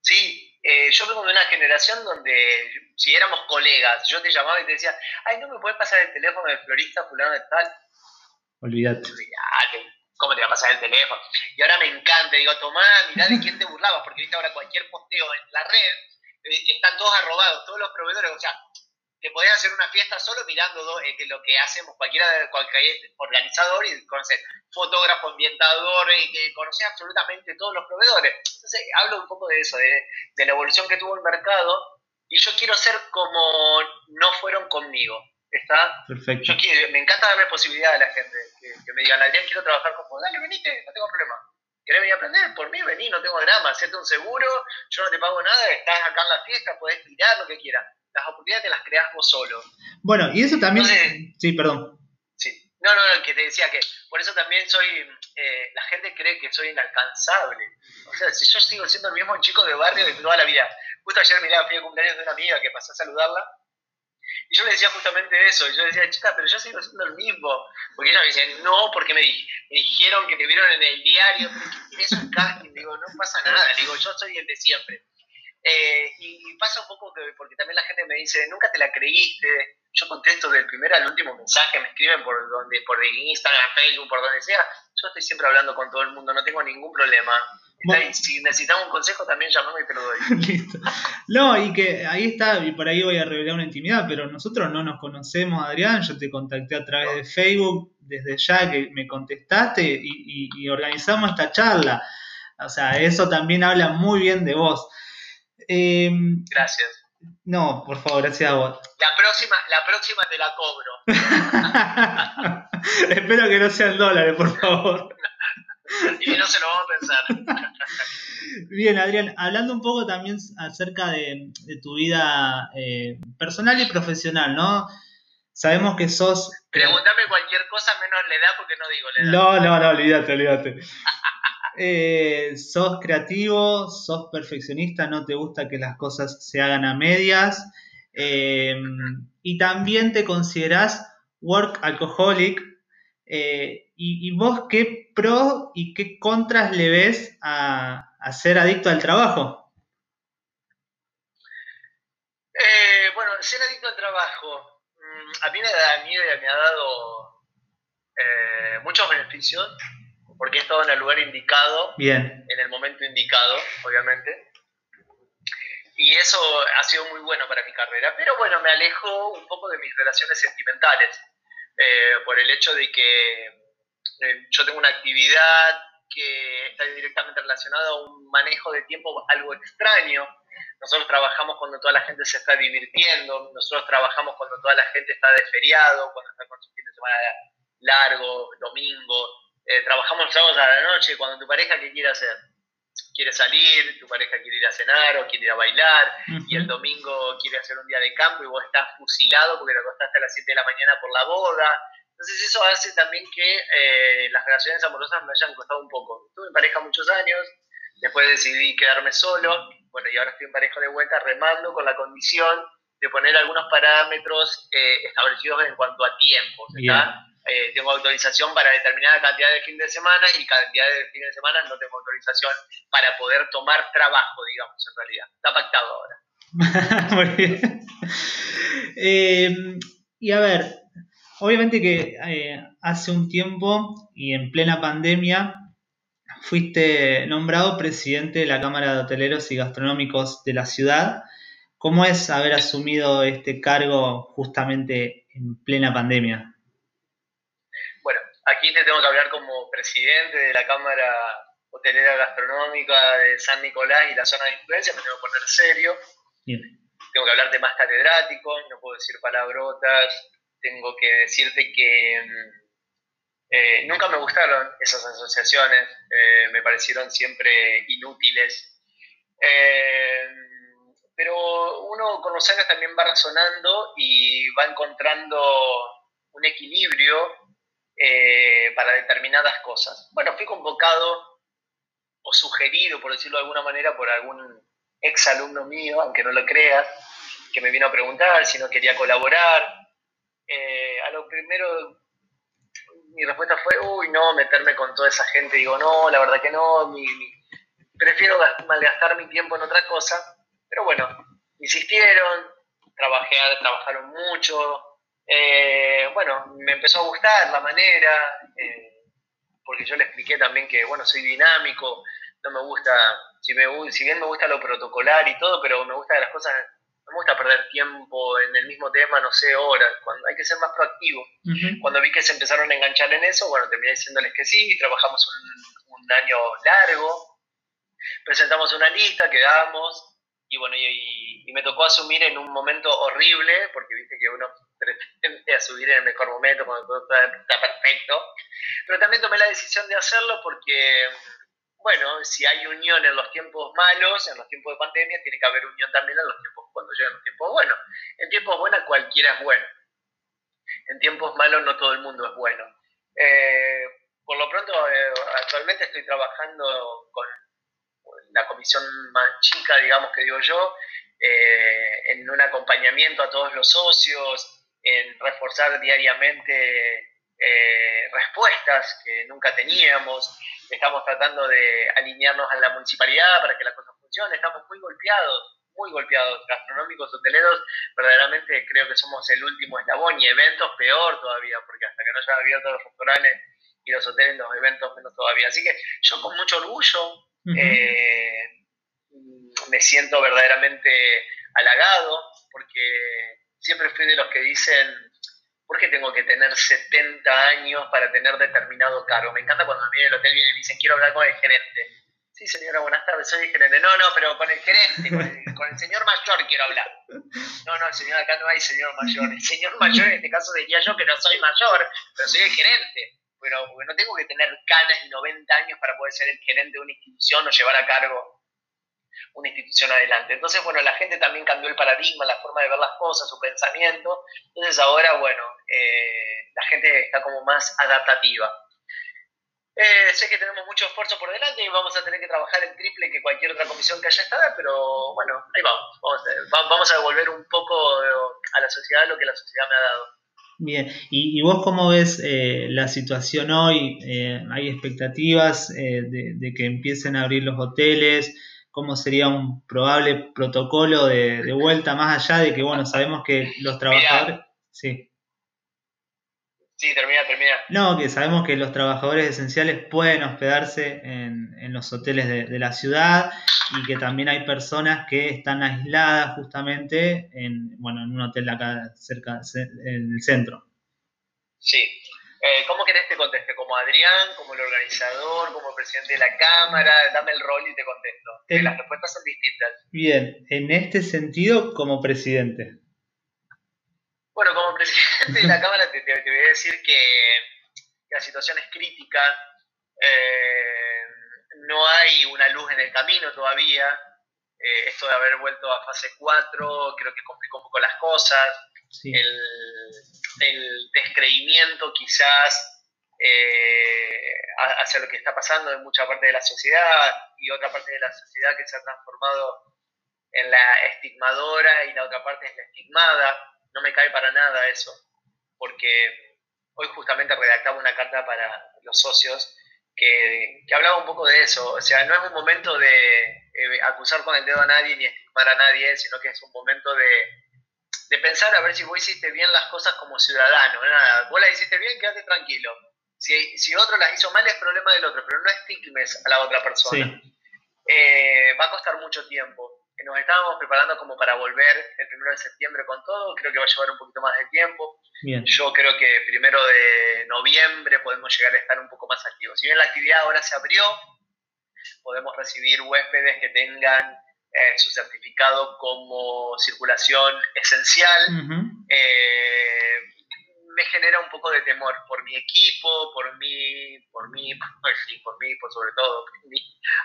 S2: Sí, eh, yo vengo de una generación donde si éramos colegas, yo te llamaba y te decía, ay, ¿no me puedes pasar el teléfono del florista fulano de tal?
S1: Olvídate.
S2: ¿Cómo te va a pasar el teléfono? Y ahora me encanta, digo, tomá, mirá de quién te burlabas, porque viste ahora cualquier posteo en la red, están todos arrobados, todos los proveedores, o sea, te podés hacer una fiesta solo mirando eh, lo que hacemos cualquiera cualquier organizador y conocer fotógrafo, ambientador y que conoces absolutamente todos los proveedores. Entonces hablo un poco de eso, de, la evolución que tuvo el mercado y yo quiero ser como no fueron conmigo. ¿Está?
S1: Perfecto.
S2: me encanta darle posibilidad a la gente que, me digan, Adrián, quiero trabajar con vos. Dale, venite, no tengo problema. ¿Querés venir a aprender? Por mí, vení, no tengo drama, hacete un seguro, yo no te pago nada, estás acá en la fiesta, podés tirar lo que quieras las oportunidades te las creas vos solo.
S1: Bueno, y eso también... sí, perdón.
S2: Sí. No, no, no, que te decía que por eso también soy... Eh, la gente cree que soy inalcanzable. O sea, si yo sigo siendo el mismo chico de barrio de toda la vida. Justo ayer miraba, fui a cumpleaños de una amiga que pasó a saludarla. Y yo le decía justamente eso. Yo decía, chica, pero yo sigo siendo el mismo. Porque ella me decía, no, porque me, dijeron que te vieron en el diario. Pero es un casting? Digo, no pasa nada. Digo, yo soy el de siempre. Eh, y pasa un poco que, porque también la gente me dice, nunca te la creíste. Yo contesto del primer al último mensaje, me escriben por donde, por Instagram, Facebook, por donde sea. Yo estoy siempre hablando con todo el mundo, no tengo ningún problema. Si necesitas un consejo, también llamame y te lo doy.
S1: Listo. No, y que ahí está, y por ahí voy a revelar una intimidad, pero nosotros no nos conocemos, Adrián. Yo te contacté a través de Facebook desde ya que me contestaste y, y organizamos esta charla. O sea, eso también habla muy bien de vos.
S2: Em, gracias.
S1: No, por favor, gracias a vos.
S2: La próxima, la próxima te
S1: la cobro. Espero que no sean dólares, por favor.
S2: y no se lo vamos a pensar.
S1: Bien, Adrián, hablando un poco también acerca de, tu vida eh, personal y profesional, ¿no? Sabemos que sos...
S2: Pregúntame cualquier cosa menos la edad porque no digo la edad.
S1: No, no, no, olvídate, olvídate. Eh, sos creativo, sos perfeccionista, no te gusta que las cosas se hagan a medias. Em, y también te considerás work alcoholic. Eh, y, vos qué pro y qué contras le ves a, ser adicto al trabajo?
S2: Eh, bueno, ser adicto al trabajo, mm, a mí me, ha dado eh, muchos beneficios, porque he estado en el lugar indicado,
S1: Bien.
S2: en el momento indicado, obviamente y eso ha sido muy bueno para mi carrera. Pero bueno, me alejó un poco de mis relaciones sentimentales, eh, por el hecho de que eh, yo tengo una actividad que está directamente relacionada a un manejo de tiempo algo extraño. Nosotros trabajamos cuando toda la gente se está divirtiendo, nosotros trabajamos cuando toda la gente está de feriado, cuando está con su fin de semana largo, domingo, eh, trabajamos sábados a la noche, cuando tu pareja, ¿qué quiere hacer? quiere salir, tu pareja quiere ir a cenar o quiere ir a bailar, y el domingo quiere hacer un día de campo y vos estás fusilado porque te acostaste a las 7 de la mañana por la boda. Entonces eso hace también que eh, las relaciones amorosas me hayan costado un poco. Estuve en pareja muchos años, después decidí quedarme solo, bueno, y ahora estoy en pareja de vuelta remando con la condición de poner algunos parámetros eh, establecidos en cuanto a tiempo. Eh, tengo autorización para determinada cantidad de fin de semana y cantidad de fin de semana no tengo autorización para poder tomar trabajo, digamos, en realidad. Está pactado ahora. Muy
S1: bien. Eh, y a ver, obviamente que eh, hace un tiempo y en plena pandemia fuiste nombrado presidente de la Cámara de Hoteleros y Gastronómicos de la ciudad. ¿Cómo es haber asumido este cargo justamente en plena pandemia?
S2: Aquí te tengo que hablar como presidente de la Cámara Hotelera Gastronómica de San Nicolás y la zona de influencia, me tengo que poner serio. Tengo que hablarte más catedrático, no puedo decir palabrotas, tengo que decirte que mm, eh, nunca me gustaron esas asociaciones, eh, me parecieron siempre inútiles. Eh, pero uno con los años también va razonando y va encontrando un equilibrio para determinadas cosas. Bueno, fui convocado o sugerido, por decirlo de alguna manera, por algún ex alumno mío, aunque no lo creas, que me vino a preguntar si no quería colaborar. Eh, a lo primero, mi respuesta fue, uy, no, meterme con toda esa gente. Digo, no, la verdad que no, prefiero malgastar mi tiempo en otra cosa. Pero bueno, insistieron, trabajé, trabajaron mucho, eh, bueno, me empezó a gustar la manera, eh, porque yo le expliqué también que, bueno, soy dinámico, no me gusta, si, me, si bien me gusta lo protocolar y todo, pero me gusta las cosas, me gusta perder tiempo en el mismo tema, no sé, horas, cuando hay que ser más proactivo. Cuando vi que se empezaron a enganchar en eso, bueno, terminé diciéndoles que sí, trabajamos un, un año largo, presentamos una lista, quedamos, y bueno, y, me tocó asumir en un momento horrible, porque viste que uno pretende asumir en el mejor momento, cuando todo está, perfecto, pero también tomé la decisión de hacerlo porque, bueno, si hay unión en los tiempos malos, en los tiempos de pandemia, tiene que haber unión también en los tiempos cuando llegan los tiempos buenos. En tiempos buenos cualquiera es bueno, en tiempos malos no todo el mundo es bueno. Eh, por lo pronto, eh, actualmente estoy trabajando con la comisión más chica, digamos que digo yo, eh, en un acompañamiento a todos los socios, en reforzar diariamente eh, respuestas que nunca teníamos, estamos tratando de alinearnos a la municipalidad para que la cosa funcione, estamos muy golpeados, muy golpeados, gastronómicos, hoteleros, verdaderamente creo que somos el último eslabón. Y eventos peor todavía, porque hasta que no hayan abierto los restaurantes y los hoteles, los eventos menos todavía. Así que yo con mucho orgullo eh, me siento verdaderamente halagado porque siempre fui de los que dicen, ¿por qué tengo que tener 70 años para tener determinado cargo? Me encanta cuando me viene el hotel y me dicen, quiero hablar con el gerente. Sí, señora, buenas tardes, soy el gerente. No, no, pero con el gerente, con el, señor mayor quiero hablar. No, no, señor, acá no hay señor mayor. El señor mayor en este caso diría yo que no soy mayor, pero soy el gerente pero porque no tengo que tener canas y 90 años para poder ser el gerente de una institución o llevar a cargo una institución adelante. Entonces, bueno, la gente también cambió el paradigma, la forma de ver las cosas, su pensamiento. Entonces ahora, bueno, eh, la gente está como más adaptativa. Eh, sé que tenemos mucho esfuerzo por delante y vamos a tener que trabajar el triple que cualquier otra comisión que haya estado, pero bueno, ahí vamos. Vamos a, devolver un poco a la sociedad lo que la sociedad me ha dado.
S1: Bien, ¿y, vos cómo ves eh, la situación hoy? Eh, ¿Hay expectativas de, que empiecen a abrir los hoteles? ¿Cómo sería un probable protocolo de, vuelta más allá de que, bueno, sabemos que los trabajadores... sí.
S2: Sí, termina, termina.
S1: No, que sabemos que los trabajadores esenciales pueden hospedarse en, en los hoteles de, la ciudad y que también hay personas que están aisladas justamente en, bueno, en un hotel acá cerca, en el centro.
S2: Sí. Eh, ¿Cómo querés que te conteste? ¿Como Adrián, como el organizador, como presidente de la Cámara? Dame el rol y te contesto. Las respuestas son distintas.
S1: Bien, en este sentido, como presidente.
S2: Bueno, como presidente de la Cámara te, voy a decir que, la situación es crítica, eh, no hay una luz en el camino todavía, eh, esto de haber vuelto a fase 4 creo que complicó un poco las cosas, el, descreimiento quizás eh, hacia lo que está pasando en mucha parte de la sociedad y otra parte de la sociedad que se ha transformado en la estigmadora y la otra parte es la estigmada. No me cae para nada eso, porque hoy justamente redactaba una carta para los socios que, hablaba un poco de eso, o sea, no es un momento de eh, acusar con el dedo a nadie ni estigmar a nadie, sino que es un momento de, pensar a ver si vos hiciste bien las cosas como ciudadano, nada, vos las hiciste bien, quédate tranquilo. Si, si otro las hizo mal es problema del otro, pero no estigmes a la otra persona. Eh, va a costar mucho tiempo nos estábamos preparando como para volver el primero de septiembre con todo, creo que va a llevar un poquito más de tiempo. Yo creo que primero de noviembre podemos llegar a estar un poco más activos. Si bien la actividad ahora se abrió, podemos recibir huéspedes que tengan eh, su certificado como circulación esencial. Eh, me genera un poco de temor por mi equipo, por mí, por mí, por, sí, por mí, por sobre todo,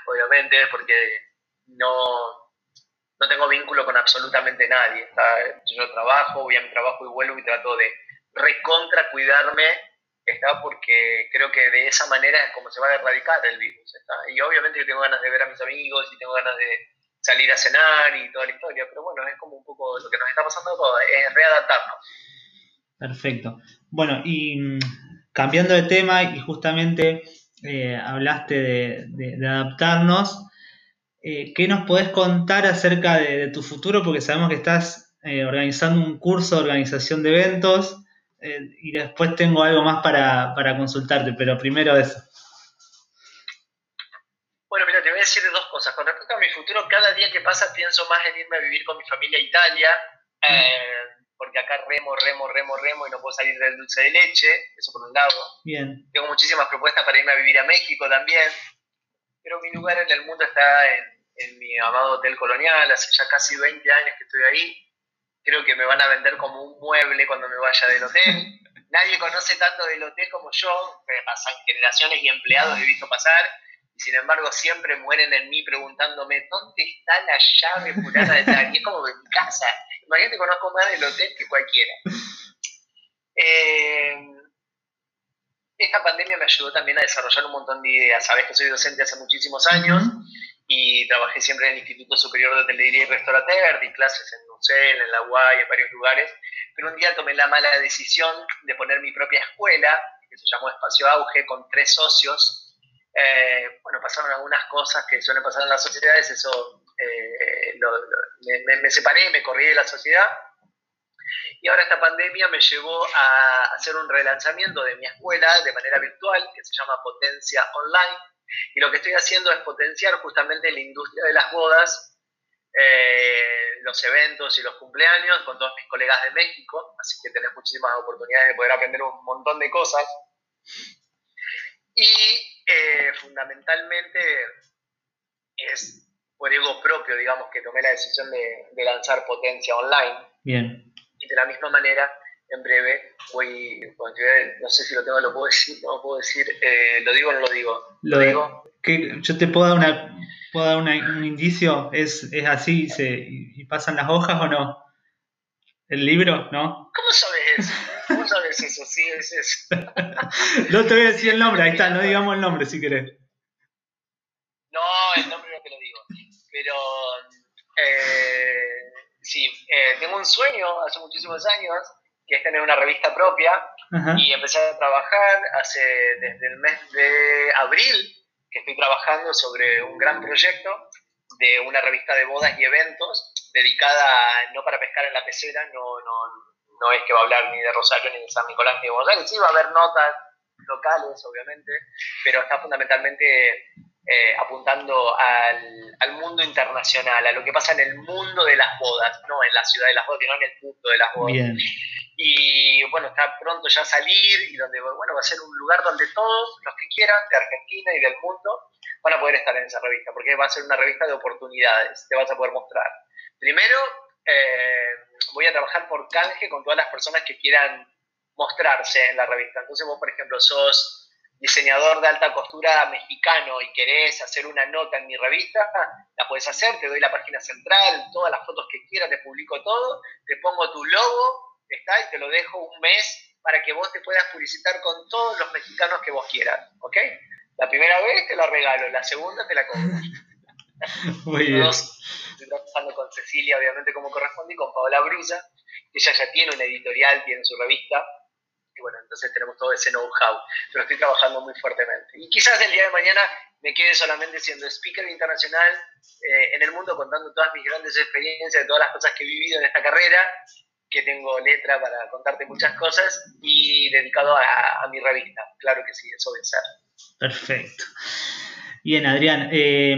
S2: obviamente, porque no, no tengo vínculo con absolutamente nadie. Yo trabajo, voy a mi trabajo y vuelvo y trato de recontra cuidarme, está porque creo que de esa manera es como se va a erradicar el virus. Y obviamente yo tengo ganas de ver a mis amigos y tengo ganas de salir a cenar y toda la historia, pero bueno, es como un poco lo que nos está pasando todo, es readaptarnos.
S1: Perfecto. Bueno, y mm, cambiando de tema y justamente eh, hablaste de adaptarnos, eh, ¿qué nos podés contar acerca de, tu futuro? Porque sabemos que estás eh, organizando un curso de organización de eventos y después tengo algo más para, consultarte, pero primero eso.
S2: Bueno, mira, te voy a decir dos cosas. Con respecto a mi futuro, cada día que pasa pienso más en irme a vivir con mi familia a Italia, porque acá remo, remo, remo, remo y no puedo salir del dulce de leche, eso por un lado.
S1: Bien.
S2: Tengo muchísimas propuestas para irme a vivir a México también, pero mi lugar en el mundo está en, en mi amado Hotel Colonial, hace ya casi 20 años que estoy ahí. Creo que me van a vender como un mueble cuando me vaya del hotel. Nadie conoce tanto del hotel como yo, pasan generaciones y empleados he visto pasar, y sin embargo siempre mueren en mí preguntándome, ¿dónde está la llave fulana de tal? Y es como de mi casa. Imagínate, conozco más del hotel que cualquiera. Eh, esta pandemia me ayudó también a desarrollar un montón de ideas. Sabes que soy docente hace muchísimos años y trabajé siempre en el Instituto Superior de Hotelería y Restaurateur, di clases en Nucel, en La Guay, en varios lugares, pero un día tomé la mala decisión de poner mi propia escuela, que se llamó Espacio Auge, con tres socios. Eh, bueno, pasaron algunas cosas que suelen pasar en las sociedades, eso eh, me, me, separé, me corrí de la sociedad. Y ahora esta pandemia me llevó a hacer un relanzamiento de mi escuela de manera virtual, que se llama Potencia Online, y lo que estoy haciendo es potenciar justamente la industria de las bodas, eh, los eventos y los cumpleaños con todos mis colegas de México, así que tenés muchísimas oportunidades de poder aprender un montón de cosas. Y eh, fundamentalmente es por ego propio, digamos, que tomé la decisión de, de lanzar Potencia Online.
S1: Bien.
S2: Y de la misma manera en breve voy, no sé si lo tengo, lo puedo decir, no lo puedo decir, eh, lo digo o no lo digo.
S1: Lo, digo. Que yo te puedo dar una, puedo dar un indicio, es, es así, se, y pasan las hojas o no. El libro, ¿no?
S2: ¿Cómo sabes eso? ¿Cómo sabes es eso, sí, es eso.
S1: no te voy a decir el nombre, ahí está, no digamos el nombre si querés.
S2: No, el nombre no te lo digo. Pero eh, sí, eh, tengo un sueño hace muchísimos años, que es tener una revista propia, y empecé a trabajar hace desde el mes de abril, que estoy trabajando sobre un gran proyecto de una revista de bodas y eventos dedicada no para pescar en la pecera, no, no, no es que va a hablar ni de Rosario, ni de San Nicolás, ni de Buenos Aires, sí va a haber notas locales, obviamente, pero está fundamentalmente eh, apuntando al, al, mundo internacional, a lo que pasa en el mundo de las bodas, no en la ciudad de las bodas, sino en el mundo de las bodas. Y bueno, está pronto ya a salir y donde, bueno, va a ser un lugar donde todos los que quieran, de Argentina y del mundo, van a poder estar en esa revista, porque va a ser una revista de oportunidades, te vas a poder mostrar. Primero, eh, voy a trabajar por canje con todas las personas que quieran mostrarse en la revista. Entonces vos, por ejemplo, sos diseñador de alta costura mexicano y querés hacer una nota en mi revista, la puedes hacer, te doy la página central, todas las fotos que quieras, te publico todo, te pongo tu logo, está, y te lo dejo un mes para que vos te puedas publicitar con todos los mexicanos que vos quieras, ¿ok? La primera vez te la regalo, la segunda te la cobro.
S1: Muy bien.
S2: estoy trabajando con Cecilia, obviamente, como corresponde, y con Paola Brusa, que ella ya tiene una editorial, tiene su revista, y bueno, entonces tenemos todo ese know-how, pero estoy trabajando muy fuertemente. Y quizás el día de mañana me quede solamente siendo speaker internacional eh, en el mundo, contando todas mis grandes experiencias, todas las cosas que he vivido en esta carrera, que tengo letra para contarte muchas cosas, y dedicado a, mi revista. Claro que sí, eso va a ser.
S1: Perfecto. Bien, Adrián, eh,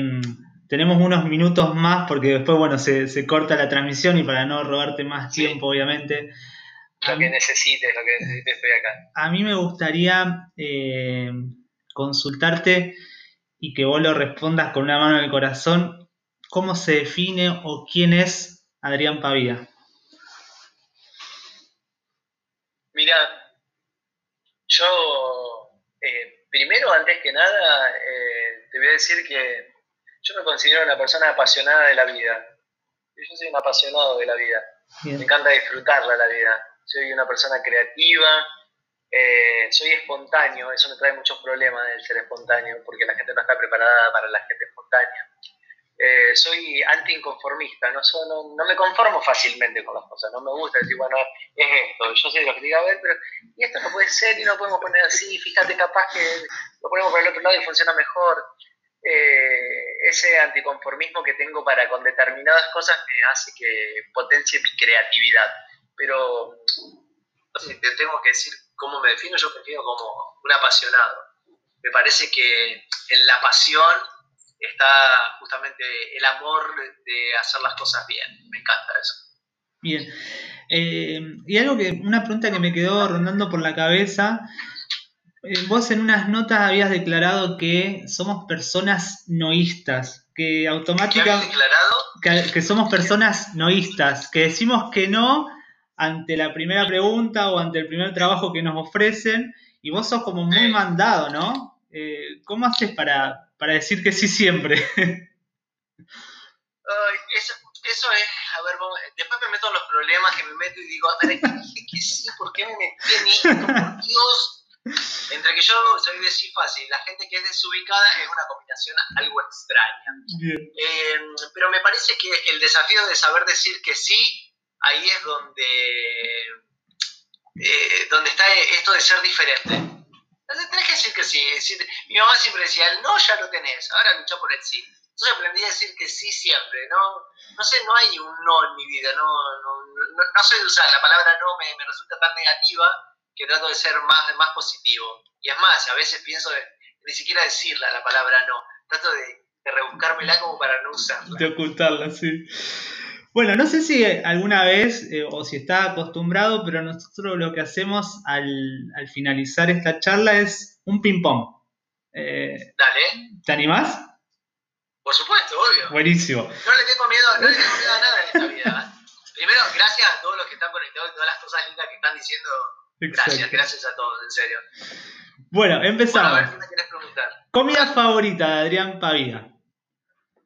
S1: tenemos unos minutos más porque después, bueno, se, se corta la transmisión y para no robarte más tiempo, obviamente.
S2: Lo que necesites, lo que necesites, estoy acá.
S1: A mí me gustaría eh, consultarte y que vos lo respondas con una mano en el corazón. ¿Cómo se define o quién es Adrián Pavía?
S2: Mira, yo eh, primero, antes que nada, eh, te voy a decir que yo me considero una persona apasionada de la vida. Yo soy un apasionado de la vida. Me encanta disfrutarla la vida soy una persona creativa, eh, soy espontáneo, eso me trae muchos problemas el ser espontáneo, porque la gente no está preparada para la gente espontánea. Eh, soy anti-inconformista, no, no, me conformo fácilmente con las cosas, no me gusta decir, bueno, es esto, yo sé lo que diga, a ver, pero y esto no puede ser y no podemos poner así, fíjate, capaz que lo ponemos por el otro lado y funciona mejor. Eh, ese anticonformismo que tengo para con determinadas cosas me hace que potencie mi creatividad pero te tengo que decir cómo me defino, yo me defino como un apasionado. Me parece que en la pasión está justamente el amor de hacer las cosas bien. Me encanta eso.
S1: Bien. Eh, y algo que, una pregunta que me quedó rondando por la cabeza. Eh, vos en unas notas habías declarado que somos personas noístas, que automáticamente...
S2: declarado?
S1: Que, que somos personas noístas, que decimos que no ante la primera pregunta o ante el primer trabajo que nos ofrecen y vos sos como muy mandado, ¿no? Eh, ¿Cómo haces para, para, decir que sí siempre?
S2: eso, eso, es, a ver, después me meto en los problemas que me meto y digo, a ver, dije que sí, ¿por qué me metí en esto? Por Dios. Entre que yo soy de sí fácil, la gente que es desubicada es una combinación algo extraña. Eh, pero me parece que el desafío de saber decir que sí ahí es donde, eh, donde está esto de ser diferente. Entonces tenés que decir que sí. mi mamá siempre decía, el no ya lo tenés, ahora lucha por el sí. Entonces aprendí a decir que sí siempre. No, no sé, no hay un no en mi vida. No, no, no, no sé usar. La palabra no me, me, resulta tan negativa que trato de ser más, más positivo. Y es más, a veces pienso de, ni siquiera decirla la palabra no. Trato de, de rebuscármela como para no usarla.
S1: De ocultarla, sí. Bueno, no sé si alguna vez eh, o si está acostumbrado, pero nosotros lo que hacemos al, finalizar esta charla es un ping-pong.
S2: Eh, Dale.
S1: ¿Te animás?
S2: Por supuesto, obvio.
S1: Buenísimo.
S2: No le tengo miedo, no le tengo miedo a nada en esta vida. Primero, gracias a todos los que están conectados y todas las cosas lindas que están diciendo. Gracias, gracias a todos, en serio.
S1: Bueno, empezamos.
S2: Bueno, a ver, ¿qué me querés preguntar?
S1: Comida favorita de Adrián Pavía.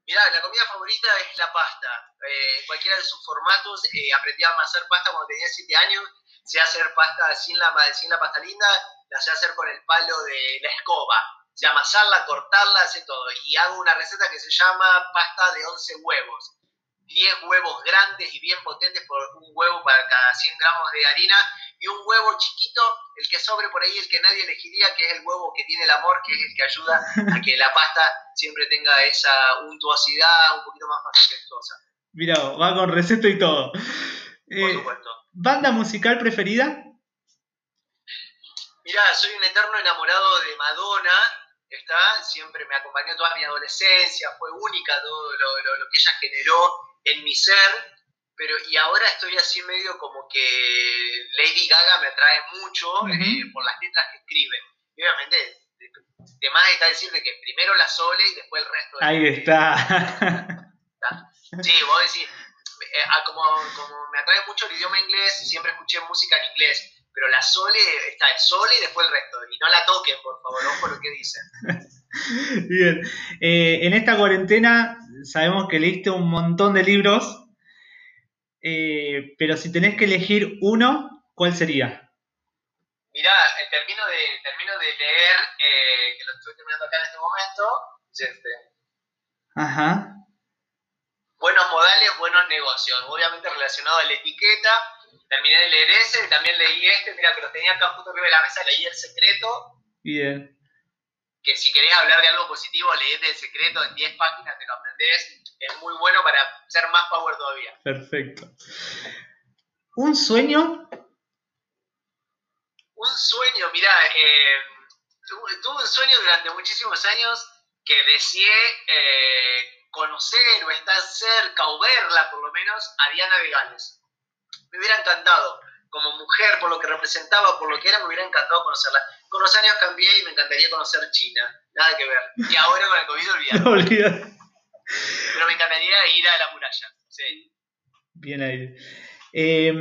S2: Mirá, la comida favorita es la pasta. Eh, cualquiera de sus formatos. Eh, aprendí a hacer pasta cuando tenía 7 años. sé hacer pasta sin la, sin la pasta linda, la sé hacer con el palo de la escoba. Se amasarla, cortarla, hace todo. Y hago una receta que se llama pasta de 11 huevos. 10 huevos grandes y bien potentes por un huevo para cada 100 gramos de harina y un huevo chiquito, el que sobre por ahí, el que nadie elegiría, que es el huevo que tiene el amor, que es el que ayuda a que la pasta siempre tenga esa untuosidad un poquito más majestuosa.
S1: Mira, va con receta y todo.
S2: Por
S1: Eh,
S2: supuesto.
S1: ¿Banda musical preferida?
S2: Mirá, soy un eterno enamorado de Madonna, está, siempre me acompañó toda mi adolescencia, fue única todo lo, lo- lo que ella generó en mi ser, pero y ahora estoy así medio como que Lady Gaga me atrae mucho
S1: Ujú.
S2: eh, por las letras que escribe. Y obviamente, de, de más está decir de que primero la Sole y después el resto de
S1: Ahí
S2: de-
S1: está.
S2: Sí, vos decís, eh, ah, como, como me atrae mucho el idioma inglés, siempre escuché música en inglés, pero la Sole está el Sole y después el resto. Y no la toquen, por favor, ojo lo que dicen.
S1: Bien. Eh, en esta cuarentena sabemos que leíste un montón de libros, eh, pero si tenés que elegir uno, ¿cuál sería?
S2: Mirá, termino, de, termino de leer, eh, que lo estoy terminando acá en este momento, es este,
S1: Ajá.
S2: Buenos modales, buenos negocios, obviamente relacionado a la etiqueta. Terminé de leer ese, también leí este, mira que los tenía acá justo arriba de la mesa, leí El Secreto,
S1: Bien.
S2: Que si querés hablar de algo positivo, leete El Secreto, en 10 páginas te lo aprendés, es muy bueno para ser más power todavía.
S1: Perfecto. ¿Un sueño?
S2: Un sueño, mirá, eh, tuve, tuve un sueño durante muchísimos años que deseé eh, conocer o estar cerca o verla por lo menos a Diana de Gales. Me hubiera encantado, como mujer, por lo que representaba, por lo que era, me hubiera encantado conocerla. Con los años cambié y me encantaría conocer China, nada que ver. Y ahora con el COVID olvidar.
S1: No.
S2: Pero me encantaría ir a la muralla. Sí.
S1: Bien ahí. Eh,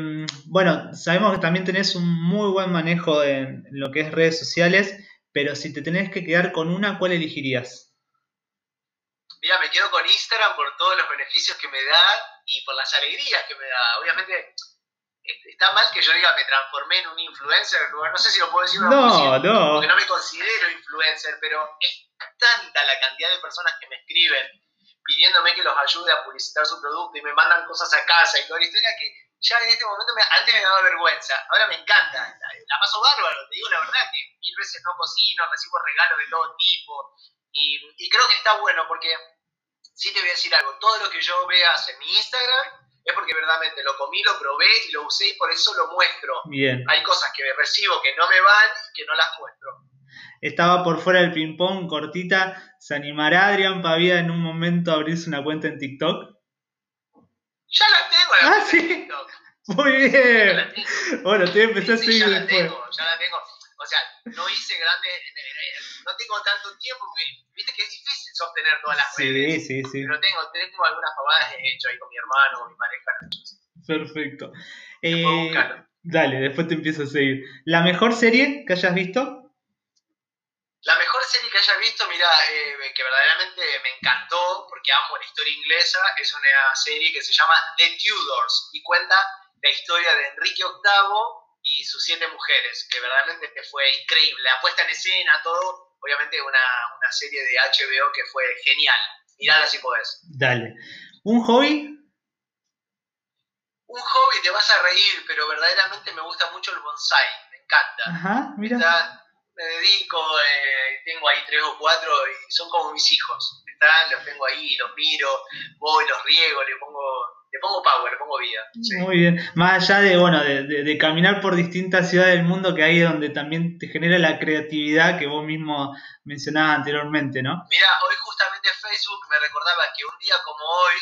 S1: bueno, sabemos que también tenés un muy buen manejo en lo que es redes sociales, pero si te tenés que quedar con una, ¿cuál elegirías?
S2: Mira, me quedo con Instagram por todos los beneficios que me da y por las alegrías que me da. Obviamente, está mal que yo diga me transformé en un influencer, no sé si lo puedo decir
S1: No, no.
S2: porque no me considero influencer, pero es tanta la cantidad de personas que me escriben pidiéndome que los ayude a publicitar su producto y me mandan cosas a casa y toda la historia que ya en este momento me- antes me daba vergüenza, ahora me encanta, la, la paso bárbaro, te digo la verdad que mil veces no cocino, recibo regalos de todo tipo y, y creo que está bueno porque sí te voy a decir algo, todo lo que yo veas en mi Instagram es porque verdaderamente lo comí, lo probé y lo usé y por eso lo muestro.
S1: Bien.
S2: Hay cosas que recibo que no me van y que no las muestro.
S1: Estaba por fuera del ping-pong, cortita. ¿Se animará Adrián Pavía en un momento a abrirse una cuenta en TikTok?
S2: Ya la tengo la
S1: Ah, ¿sí?
S2: TikTok.
S1: Muy bien.
S2: la tengo.
S1: Bueno, te a empezar a
S2: Sí,
S1: seguir
S2: ya la tengo, ya la tengo. O sea, no hice grandes, eh, no tengo tanto tiempo, porque viste que es difícil sostener todas las redes.
S1: Sí, sí, sí.
S2: Pero tengo, tengo algunas pavadas he hecho ahí con mi hermano, con mi pareja.
S1: Perfecto. Eh, dale, después te empiezo a seguir. ¿La mejor serie que hayas visto?
S2: La mejor serie que haya visto, mira, eh, que verdaderamente me encantó, porque amo la historia inglesa, es una serie que se llama The Tudors y cuenta la historia de Enrique VIII y sus siete mujeres, que verdaderamente fue increíble. La puesta en escena, todo, obviamente una, una serie de HBO que fue genial. Mirala si podés.
S1: Dale. ¿Un hobby?
S2: Un hobby, te vas a reír, pero verdaderamente me gusta mucho el bonsai, me encanta.
S1: Ajá, mira.
S2: Está- me dedico, eh, tengo ahí tres o cuatro y son como mis hijos. ¿está? Los tengo ahí, los miro, voy, los riego, le pongo, le pongo power, le pongo vida. sí.
S1: Muy bien. Más allá de, bueno, de, de- de caminar por distintas ciudades del mundo, que ahí es donde también te genera la creatividad que vos mismo mencionabas anteriormente, ¿no?
S2: Mira, hoy justamente Facebook me recordaba que un día como hoy,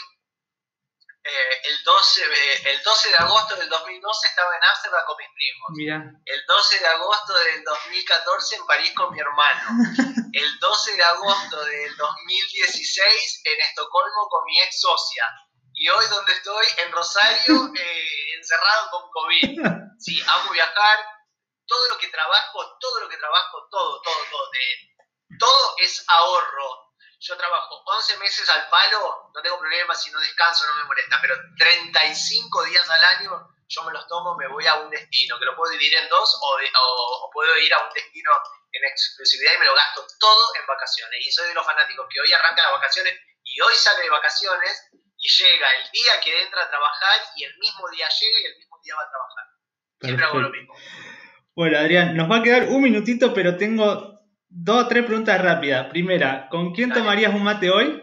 S2: eh, el, 12, de- el 12 de agosto del 2012 estaba en Ámsterdam con mis primos.
S1: Mira.
S2: El 12 de agosto del 2014 en París con mi hermano. El 12 de agosto del 2016 en Estocolmo con mi ex socia. Y hoy donde estoy, en Rosario, eh, encerrado con COVID. Sí, amo viajar. Todo lo que trabajo, todo lo que trabajo, todo, todo, todo. de- todo es ahorro. Yo trabajo 11 meses al palo, no tengo problema, si no descanso no me molesta, pero 35 días al año yo me los tomo, me voy a un destino, que lo puedo dividir en dos o, puedo ir a un destino en exclusividad y me lo gasto todo en vacaciones. Y soy de los fanáticos que hoy arrancan las vacaciones y hoy sale de vacaciones llega el día que entra a trabajar y el mismo día llega y el mismo día va a trabajar. Siempre hago lo mismo.
S1: Bueno, Adrián, nos va a quedar un minutito, pero tengo dos o tres preguntas rápidas. Primera, ¿con quién tomarías un mate hoy?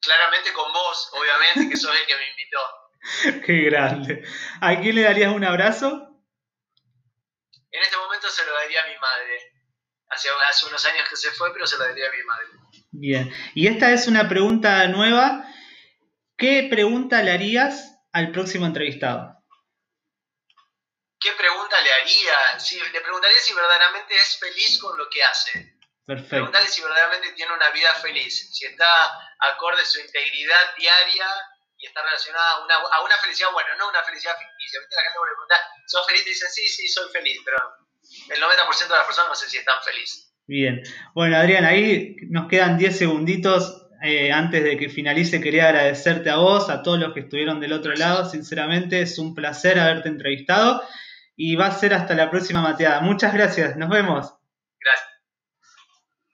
S2: Claramente con vos, obviamente, que sos el que me invitó.
S1: Qué grande. ¿A quién le darías un abrazo?
S2: En este momento se lo daría a mi madre. Hace, hace unos años que se fue, pero se lo daría a mi madre.
S1: Bien. Y esta es una pregunta nueva. ¿Qué pregunta le harías al próximo entrevistado?
S2: ¿Qué pregunta le haría? Si, le preguntaría si verdaderamente es feliz con lo que hace. Perfecto. Preguntarle si verdaderamente tiene una vida feliz, si está acorde a su integridad diaria y está relacionada a una, a una felicidad buena, no una felicidad ficticia. ¿Viste? La gente puede preguntar, ¿sos feliz? Dicen, sí, sí, soy feliz, pero el 90% de las personas no sé si están felices.
S1: Bien. Bueno, Adrián, ahí nos quedan 10 segunditos. Eh, antes de que finalice, quería agradecerte a vos, a todos los que estuvieron del otro lado. Sinceramente, es un placer haberte entrevistado y va a ser hasta la próxima mateada. Muchas gracias. Nos vemos.